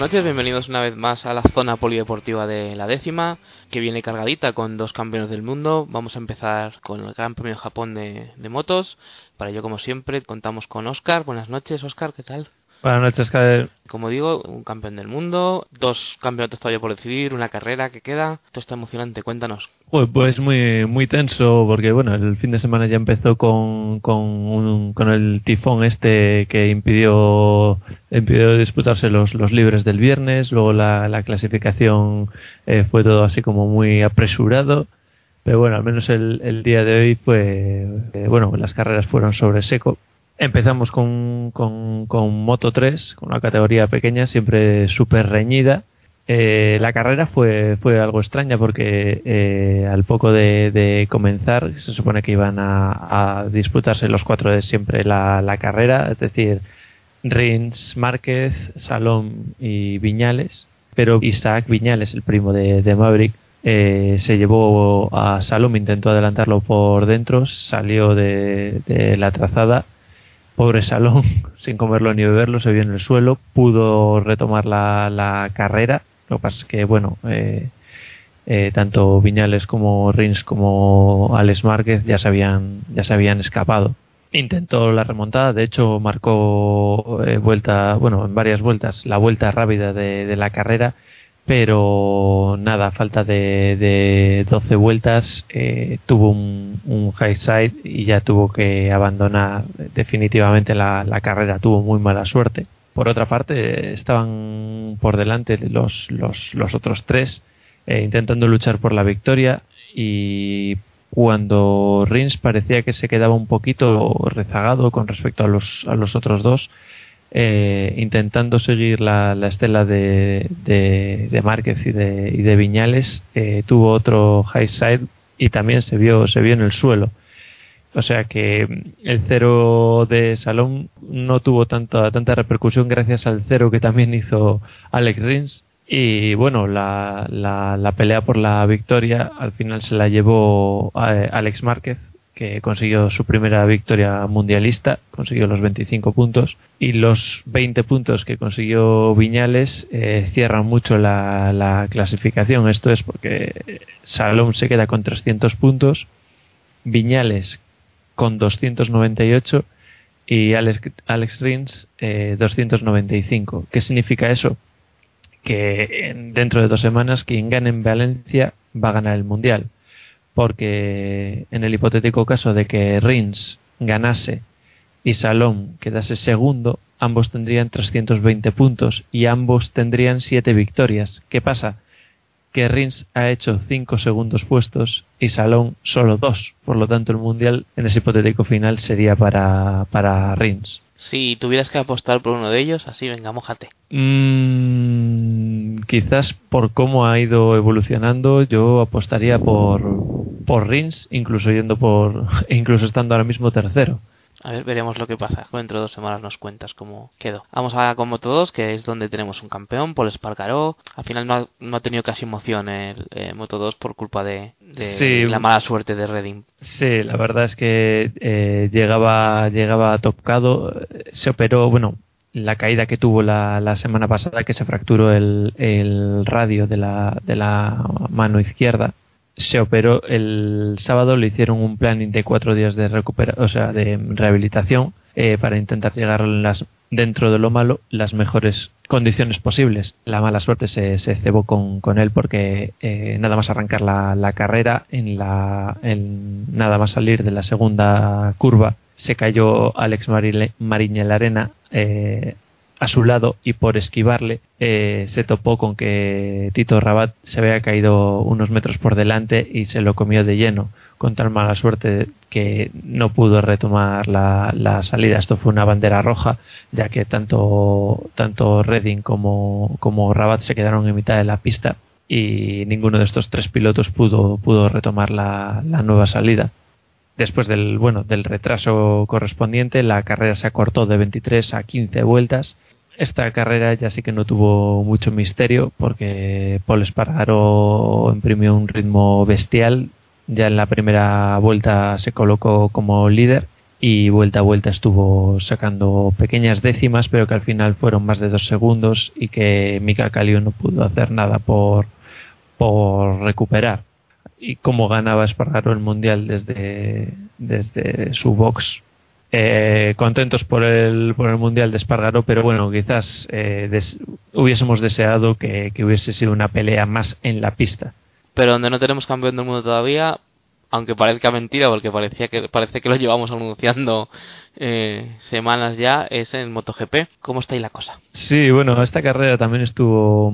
A: Buenas noches, bienvenidos una vez más a la zona polideportiva de la décima, que viene cargadita con dos campeones del mundo. Vamos a empezar con el Gran Premio de Japón de, de motos. Para ello, como siempre, contamos con Oscar. Buenas noches, Oscar, ¿qué tal?
J: Buenas noches, Kader.
A: Como digo, un campeón del mundo, dos campeonatos todavía por decidir, una carrera que queda. Esto está emocionante, cuéntanos.
J: Pues, pues muy, muy tenso, porque bueno, el fin de semana ya empezó con, con, un- con el tifón este que impidió, impidió disputarse los, los libres del viernes, luego la, la clasificación eh, fue todo así como muy apresurado. Pero bueno, al menos el, el día de hoy fue, eh, bueno, las carreras fueron sobre seco. Empezamos con, con, con Moto 3, con una categoría pequeña, siempre súper reñida. Eh, la carrera fue, fue algo extraña porque eh, al poco de, comenzar se supone que iban a, disputarse los cuatro de siempre la, la carrera, es decir, Rins, Márquez, Salom y Viñales, pero Isaac Viñales, el primo de, de Maverick, eh, se llevó a Salom, intentó adelantarlo por dentro, salió de la trazada pobre Salón, sin comerlo ni beberlo, se vio en el suelo, pudo retomar la, la carrera. Lo que pasa es que, bueno, eh, eh, tanto Viñales como Rins como Alex Márquez ya se habían, ya se habían escapado. Intentó la remontada, de hecho marcó eh, vuelta, bueno, en varias vueltas, la vuelta rápida de, de la carrera, pero nada, falta de, de 12 vueltas eh, tuvo un, high side y ya tuvo que abandonar definitivamente la, la carrera, tuvo muy mala suerte. Por otra parte, estaban por delante los, los, los otros tres eh, intentando luchar por la victoria y cuando Rins parecía que se quedaba un poquito rezagado con respecto a los, a los otros dos, eh, intentando seguir la, la estela de, de, de Márquez y de, y de Viñales, eh, tuvo otro high side y también se vio, se vio en el suelo. O sea que el cero de Salón no tuvo tanta, tanta repercusión gracias al cero que también hizo Alex Rins. Y bueno, la, la, la pelea por la victoria al final se la llevó eh, Alex Márquez, que consiguió su primera victoria mundialista, consiguió los 25 puntos y los 20 puntos que consiguió Viñales eh, cierran mucho la, la, clasificación. Esto es porque Salom se queda con 300 puntos, Viñales con 298 y Alex, Alex Rins eh, 295. ¿Qué significa eso? Que dentro de dos semanas quien gane en Valencia va a ganar el Mundial porque en el hipotético caso de que Rins ganase y Salom quedase segundo, ambos tendrían 320 puntos y ambos tendrían 7 victorias. ¿Qué pasa? Que Rins ha hecho 5 segundos puestos y Salom solo 2. Por lo tanto, el mundial en ese hipotético final sería para, para Rins.
A: Si tuvieras que apostar por uno de ellos, así, venga, mojate.
J: Mm, quizás por cómo ha ido evolucionando, yo apostaría por, por Rins, incluso yendo por, incluso estando ahora mismo tercero.
A: A ver, veremos lo que pasa. Dentro de dos semanas nos cuentas cómo quedó. Vamos a con Moto 2, que es donde tenemos un campeón, Paul Espargaró. Al final no ha, no ha tenido casi emoción el eh, Moto 2 por culpa de, de
J: Sí.
A: la mala suerte de Redding.
J: Sí, la verdad es que eh, llegaba, llegaba tocado, eh, se operó, bueno, la caída que tuvo la, la semana pasada, que se fracturó el, el radio de la, de la mano izquierda, se operó el sábado, le hicieron un planning de cuatro días de recupera, o sea, de rehabilitación eh, para intentar llegar las, dentro de lo malo las mejores condiciones posibles. La mala suerte se, se cebó con, él porque eh, nada más arrancar la, carrera, en la, nada más salir de la segunda curva, se cayó Alex Mariña en la arena eh, a su lado y por esquivarle eh, se topó con que Tito Rabat se había caído unos metros por delante y se lo comió de lleno con tal mala suerte que no pudo retomar la, salida. Esto fue una bandera roja ya que tanto, tanto Redding como, como Rabat se quedaron en mitad de la pista y ninguno de estos tres pilotos pudo, pudo retomar la nueva salida después del bueno del retraso correspondiente la carrera se acortó de 23 a 15 vueltas. Esta carrera ya sí que no tuvo mucho misterio porque Paul Espargaro imprimió un ritmo bestial. Ya en la primera vuelta se colocó como líder y vuelta a vuelta estuvo sacando pequeñas décimas pero que al final fueron más de dos segundos y que Mika Kallio no pudo hacer nada por por recuperar y cómo ganaba Espargaro el mundial desde, desde su box eh, contentos por el, por el Mundial de Espargaro, pero bueno, quizás eh, hubiésemos deseado que, hubiese sido una pelea más en la pista.
A: Pero donde no tenemos campeón del mundo todavía, aunque parezca mentira, porque parecía que, parece que lo llevamos anunciando eh, semanas ya, es en MotoGP. ¿Cómo está ahí la cosa?
J: Sí, bueno, esta carrera también estuvo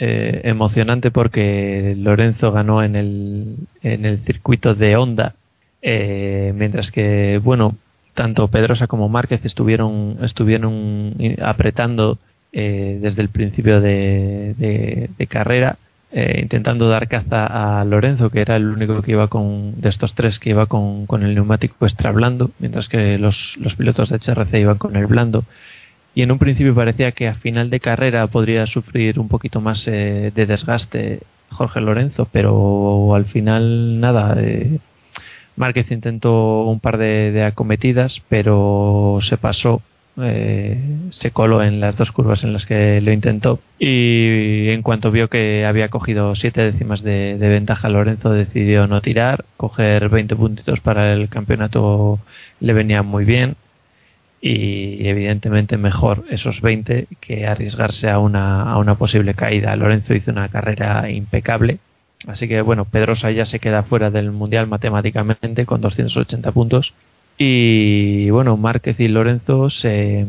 J: mm, emocionante porque Lorenzo ganó en el, en el circuito de Honda, mientras que, bueno, tanto Pedrosa como Márquez estuvieron, estuvieron apretando eh, desde el principio de, carrera, eh, intentando dar caza a Lorenzo, que era el único que iba con, de estos tres que iba con, el neumático extra blando, mientras que los, pilotos de HRC iban con el blando. Y en un principio parecía que a final de carrera podría sufrir un poquito más eh, de desgaste Jorge Lorenzo, pero al final nada, Márquez intentó un par de, acometidas, pero se pasó eh, se coló en las dos curvas en las que lo intentó. Y en cuanto vio que había cogido siete décimas de, ventaja Lorenzo decidió no tirar, coger 20 puntitos para el campeonato le venía muy bien y evidentemente mejor esos 20 que arriesgarse a una, a una posible caída. Lorenzo hizo una carrera impecable Así que bueno, Pedrosa ya se queda fuera del Mundial matemáticamente con 280 puntos. Y bueno, Márquez y Lorenzo se,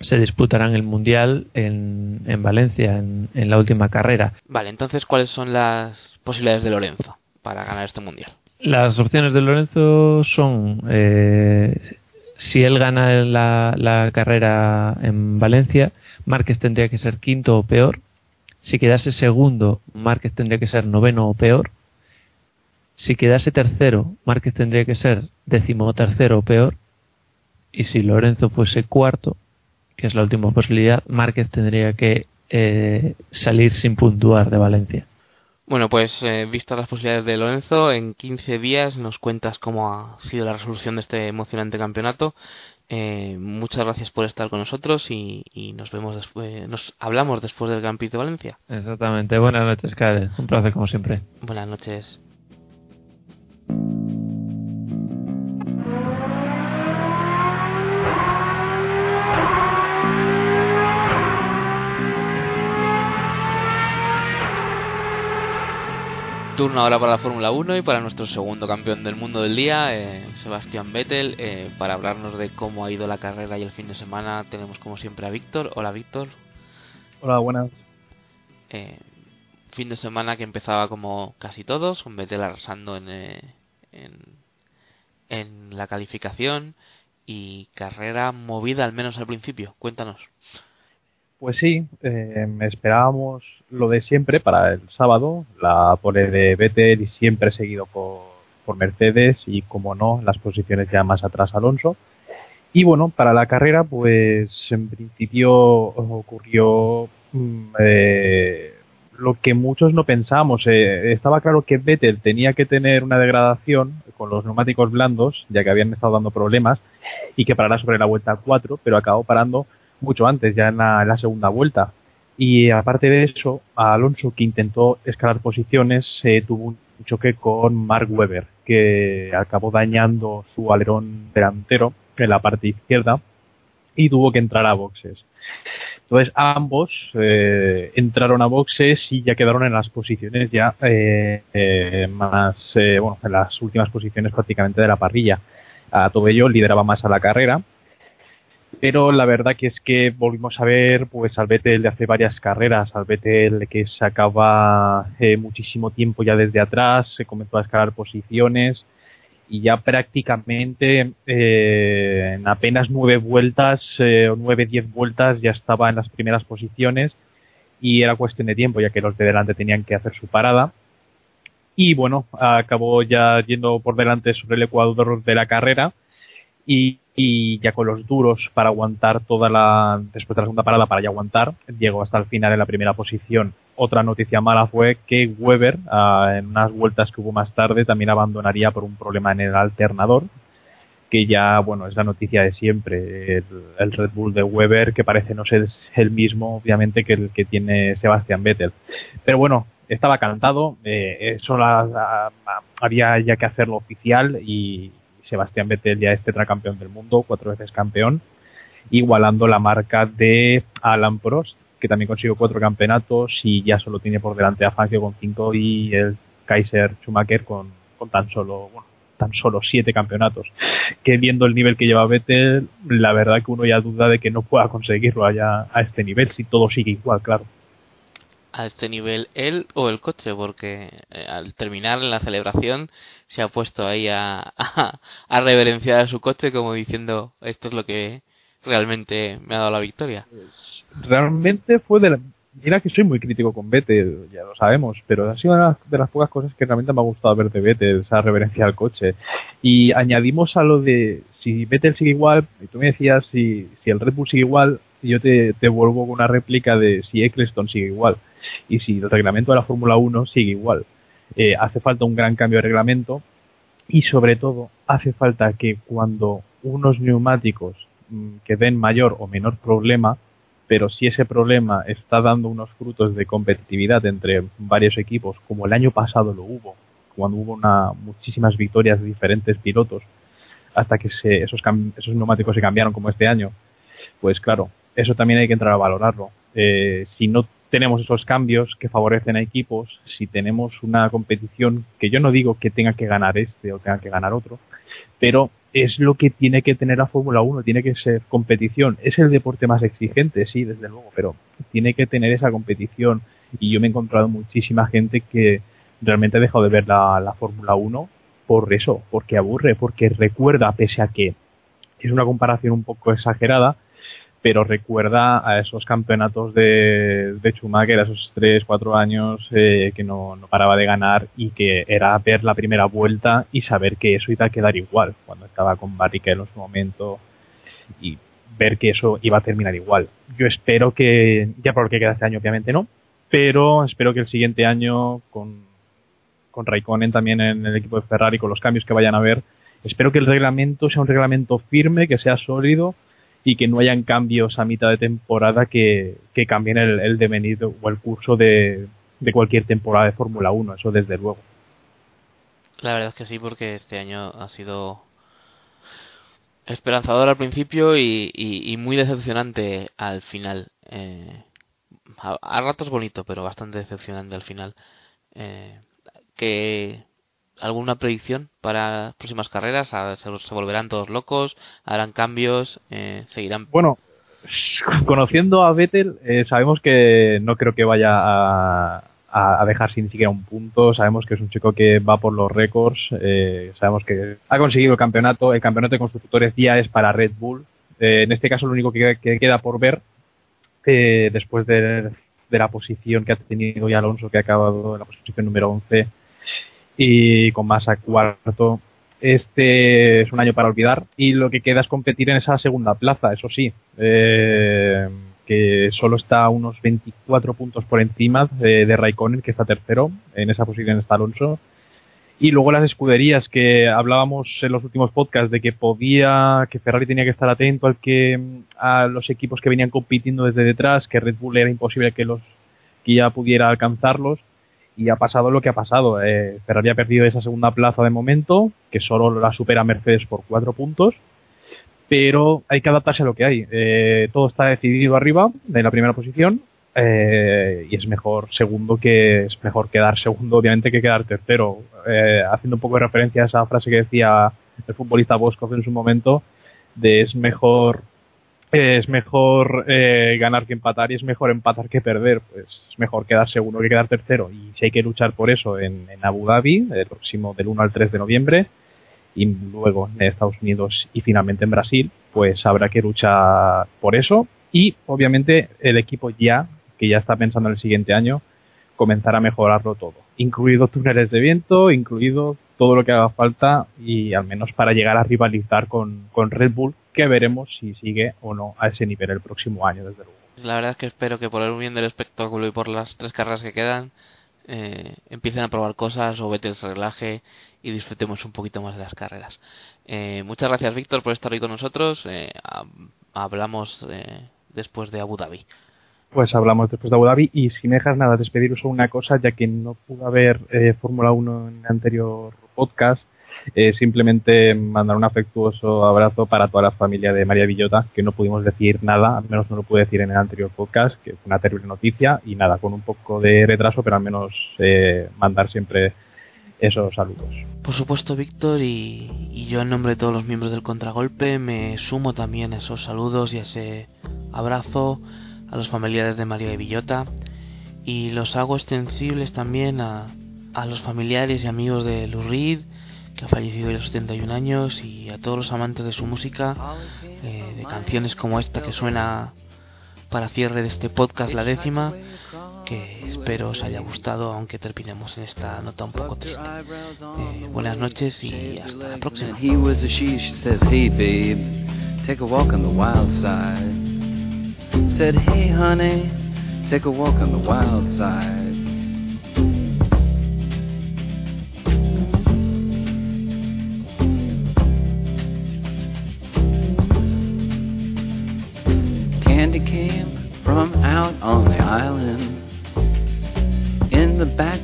J: se disputarán el Mundial en, en Valencia, en, en, la última carrera.
A: Vale, entonces, ¿cuáles son las posibilidades de Lorenzo para ganar este Mundial?
J: Las opciones de Lorenzo son, eh, si él gana la, carrera en Valencia, Márquez tendría que ser quinto o peor si quedase segundo, Márquez tendría que ser noveno o peor. Si quedase tercero, Márquez tendría que ser décimo tercero o peor. Y si Lorenzo fuese cuarto, que es la última posibilidad, Márquez tendría que eh, salir sin puntuar de Valencia.
A: Bueno, pues eh, vistas las posibilidades de Lorenzo, en 15 días nos cuentas cómo ha sido la resolución de este emocionante campeonato. Eh, muchas gracias por estar con nosotros y, nos vemos después, nos hablamos después del Gran Prix de Valencia.
J: Exactamente. Buenas noches, Karen. Un placer como siempre.
A: Buenas noches. Turno ahora para la Fórmula 1 y para nuestro segundo campeón del mundo del día, eh, Sebastián Vettel. Eh, para hablarnos de cómo ha ido la carrera y el fin de semana, tenemos como siempre a Víctor. Hola, Víctor.
K: Hola, buenas.
A: Eh, fin de semana que empezaba como casi todos, con Vettel arrasando en, en, en la calificación y carrera movida al menos al principio. Cuéntanos.
K: Pues sí, eh, esperábamos lo de siempre para el sábado, la pole de Vettel y siempre seguido por, Mercedes y, como no, las posiciones ya más atrás Alonso. Y bueno, para la carrera, pues en principio ocurrió mm, eh, lo que muchos no pensamos. Eh, estaba claro que Vettel tenía que tener una degradación con los neumáticos blandos, ya que habían estado dando problemas, y que parara sobre la vuelta 4, pero acabó parando mucho antes, ya en la, segunda vuelta. Y aparte de eso, Alonso, que intentó escalar posiciones, se tuvo un choque con Mark Webber, que acabó dañando su alerón delantero en la parte izquierda y tuvo que entrar a boxes. Entonces ambos eh, entraron a boxes y ya quedaron en las posiciones ya eh, eh, más, bueno, en las últimas posiciones prácticamente de la parrilla. A todo ello lideraba más a la carrera pero la verdad que es que volvimos a ver pues al Vettel de hace varias carreras, al Vettel que sacaba eh, muchísimo tiempo ya desde atrás, se comenzó a escalar posiciones y ya prácticamente eh, en apenas nueve vueltas eh, o nueve diez vueltas ya estaba en las primeras posiciones y era cuestión de tiempo ya que los de delante tenían que hacer su parada. Y bueno acabó ya yendo por delante sobre el ecuador de la carrera y y ya con los duros para aguantar toda la después de la segunda parada para ya aguantar llegó hasta el final en la primera posición. Otra noticia mala fue que Weber ah, en unas vueltas que hubo más tarde también abandonaría por un problema en el alternador que ya bueno es la noticia de siempre el, Red Bull de Weber que parece no ser el mismo obviamente que el que tiene Sebastian Vettel. Pero bueno estaba cantado eh, eso había ya que hacerlo oficial y Sebastián Vettel ya es tetracampeón del mundo, cuatro veces campeón, igualando la marca de Alan Prost, que también consiguió cuatro campeonatos y ya solo tiene por delante a Fangio con cinco y el Kaiser Schumacher con, con tan solo bueno, tan solo siete campeonatos. Que viendo el nivel que lleva Vettel, la verdad que uno ya duda de que no pueda conseguirlo allá a este nivel si todo sigue igual, claro.
A: A este nivel él o el coche, porque eh, al terminar la celebración se ha puesto ahí a, a, reverenciar a su coche como diciendo esto es lo que realmente me ha dado la victoria.
K: Realmente fue de la, Mira que soy muy crítico con Vettel, ya lo sabemos, pero ha sido una de las pocas cosas que realmente me ha gustado ver de Vettel, esa reverencia al coche. Y añadimos a lo de si Vettel sigue igual, y tú me decías si, si el Red Bull sigue igual, yo te, te vuelvo con una réplica de si Eccleston sigue igual y si el reglamento de la Fórmula 1 sigue igual. Eh, hace falta un gran cambio de reglamento y sobre todo hace falta que cuando unos neumáticos mmm, que den mayor o menor problema, pero si ese problema está dando unos frutos de competitividad entre varios equipos, como el año pasado lo hubo, cuando hubo una, muchísimas victorias de diferentes pilotos, hasta que se, esos, esos neumáticos se cambiaron como este año, pues claro, eso también hay que entrar a valorarlo. Eh, si no tenemos esos cambios que favorecen a equipos, si tenemos una competición que yo no digo que tenga que ganar este o tenga que ganar otro, pero es lo que tiene que tener la Fórmula 1, tiene que ser competición. Es el deporte más exigente, sí, desde luego, pero tiene que tener esa competición. Y yo me he encontrado muchísima gente que realmente ha dejado de ver la, la Fórmula 1 por eso, porque aburre, porque recuerda, pese a que es una comparación un poco exagerada, pero recuerda a esos campeonatos de, de Schumacher, a esos 3, 4 años eh, que no, no, paraba de ganar y que era ver la primera vuelta y saber que eso iba a quedar igual cuando estaba con Barrichello en su momento y ver que eso iba a terminar igual. Yo espero que, ya por lo que queda este año obviamente no, pero espero que el siguiente año con, con Raikkonen también en el equipo de Ferrari, con los cambios que vayan a ver, espero que el reglamento sea un reglamento firme, que sea sólido, y que no hayan cambios a mitad de temporada que, que cambien el, el devenir o el curso de, de cualquier temporada de Fórmula 1, eso desde luego.
A: La verdad es que sí, porque este año ha sido esperanzador al principio y, y, muy decepcionante al final. Eh, a, a, ratos bonito, pero bastante decepcionante al final. Eh, que alguna predicción para próximas carreras? ¿Se, volverán todos locos? ¿Harán cambios? Eh, ¿Seguirán?
K: Bueno, conociendo a Vettel, eh, sabemos que no creo que vaya a, a, dejar sin siquiera un punto. Sabemos que es un chico que va por los récords. Eh, sabemos que ha conseguido el campeonato. El campeonato de constructores ya es para Red Bull. Eh, en este caso, lo único que, que queda por ver, eh, después de, de, la posición que ha tenido ya Alonso, que ha acabado en la posición número 11, y con Massa cuarto. Este es un año para olvidar y lo que queda es competir en esa segunda plaza, eso sí, eh, que solo está a unos 24 puntos por encima de, de Raikkonen, que está tercero, en esa posición está Alonso. Y luego las escuderías que hablábamos en los últimos podcasts de que podía, que Ferrari tenía que estar atento al que a los equipos que venían compitiendo desde detrás, que Red Bull era imposible que los que ya pudiera alcanzarlos y ha pasado lo que ha pasado. Eh, Ferrari ha perdido esa segunda plaza de momento, que solo la supera Mercedes por cuatro puntos, pero hay que adaptarse a lo que hay. Eh, todo está decidido arriba, en la primera posición, eh, y es mejor segundo que es mejor quedar segundo, obviamente, que quedar tercero. Eh, haciendo un poco de referencia a esa frase que decía el futbolista Bosco en su momento, de es mejor es mejor eh, ganar que empatar y es mejor empatar que perder. Pues es mejor quedar segundo que quedar tercero. Y si hay que luchar por eso en, en Abu Dhabi, el próximo del 1 al 3 de noviembre, y luego en Estados Unidos y finalmente en Brasil, pues habrá que luchar por eso. Y obviamente el equipo ya, que ya está pensando en el siguiente año, comenzará a mejorarlo todo, incluido túneles de viento, incluido todo lo que haga falta y al menos para llegar a rivalizar con, con Red Bull, que veremos si sigue o no a ese nivel el próximo año, desde luego.
A: La verdad es que espero que por el bien del espectáculo y por las tres carreras que quedan, eh, empiecen a probar cosas o vete se relaje y disfrutemos un poquito más de las carreras. Eh, muchas gracias, Víctor, por estar hoy con nosotros. Eh, hablamos eh, después de Abu Dhabi.
K: Pues hablamos después de Abu Dhabi y si me dejas nada, despediros una cosa, ya que no pude haber Fórmula 1 en el anterior podcast. Eh, simplemente mandar un afectuoso abrazo para toda la familia de María Villota, que no pudimos decir nada, al menos no lo pude decir en el anterior podcast, que fue una terrible noticia, y nada, con un poco de retraso, pero al menos eh, mandar siempre esos saludos.
A: Por supuesto, Víctor, y, yo en nombre de todos los miembros del Contragolpe me sumo también a esos saludos y a ese abrazo a los familiares de María de Villota y los hago extensibles también a, a los familiares y amigos de Lou Reed, ha fallecido a los 71 años, y a todos los amantes de su música, eh, de canciones como esta que suena para cierre de este podcast, la décima, que espero os haya gustado, aunque terminemos en esta nota un poco triste. Eh, buenas noches y hasta la próxima.
L: Said, hey honey, take a walk on the wild side.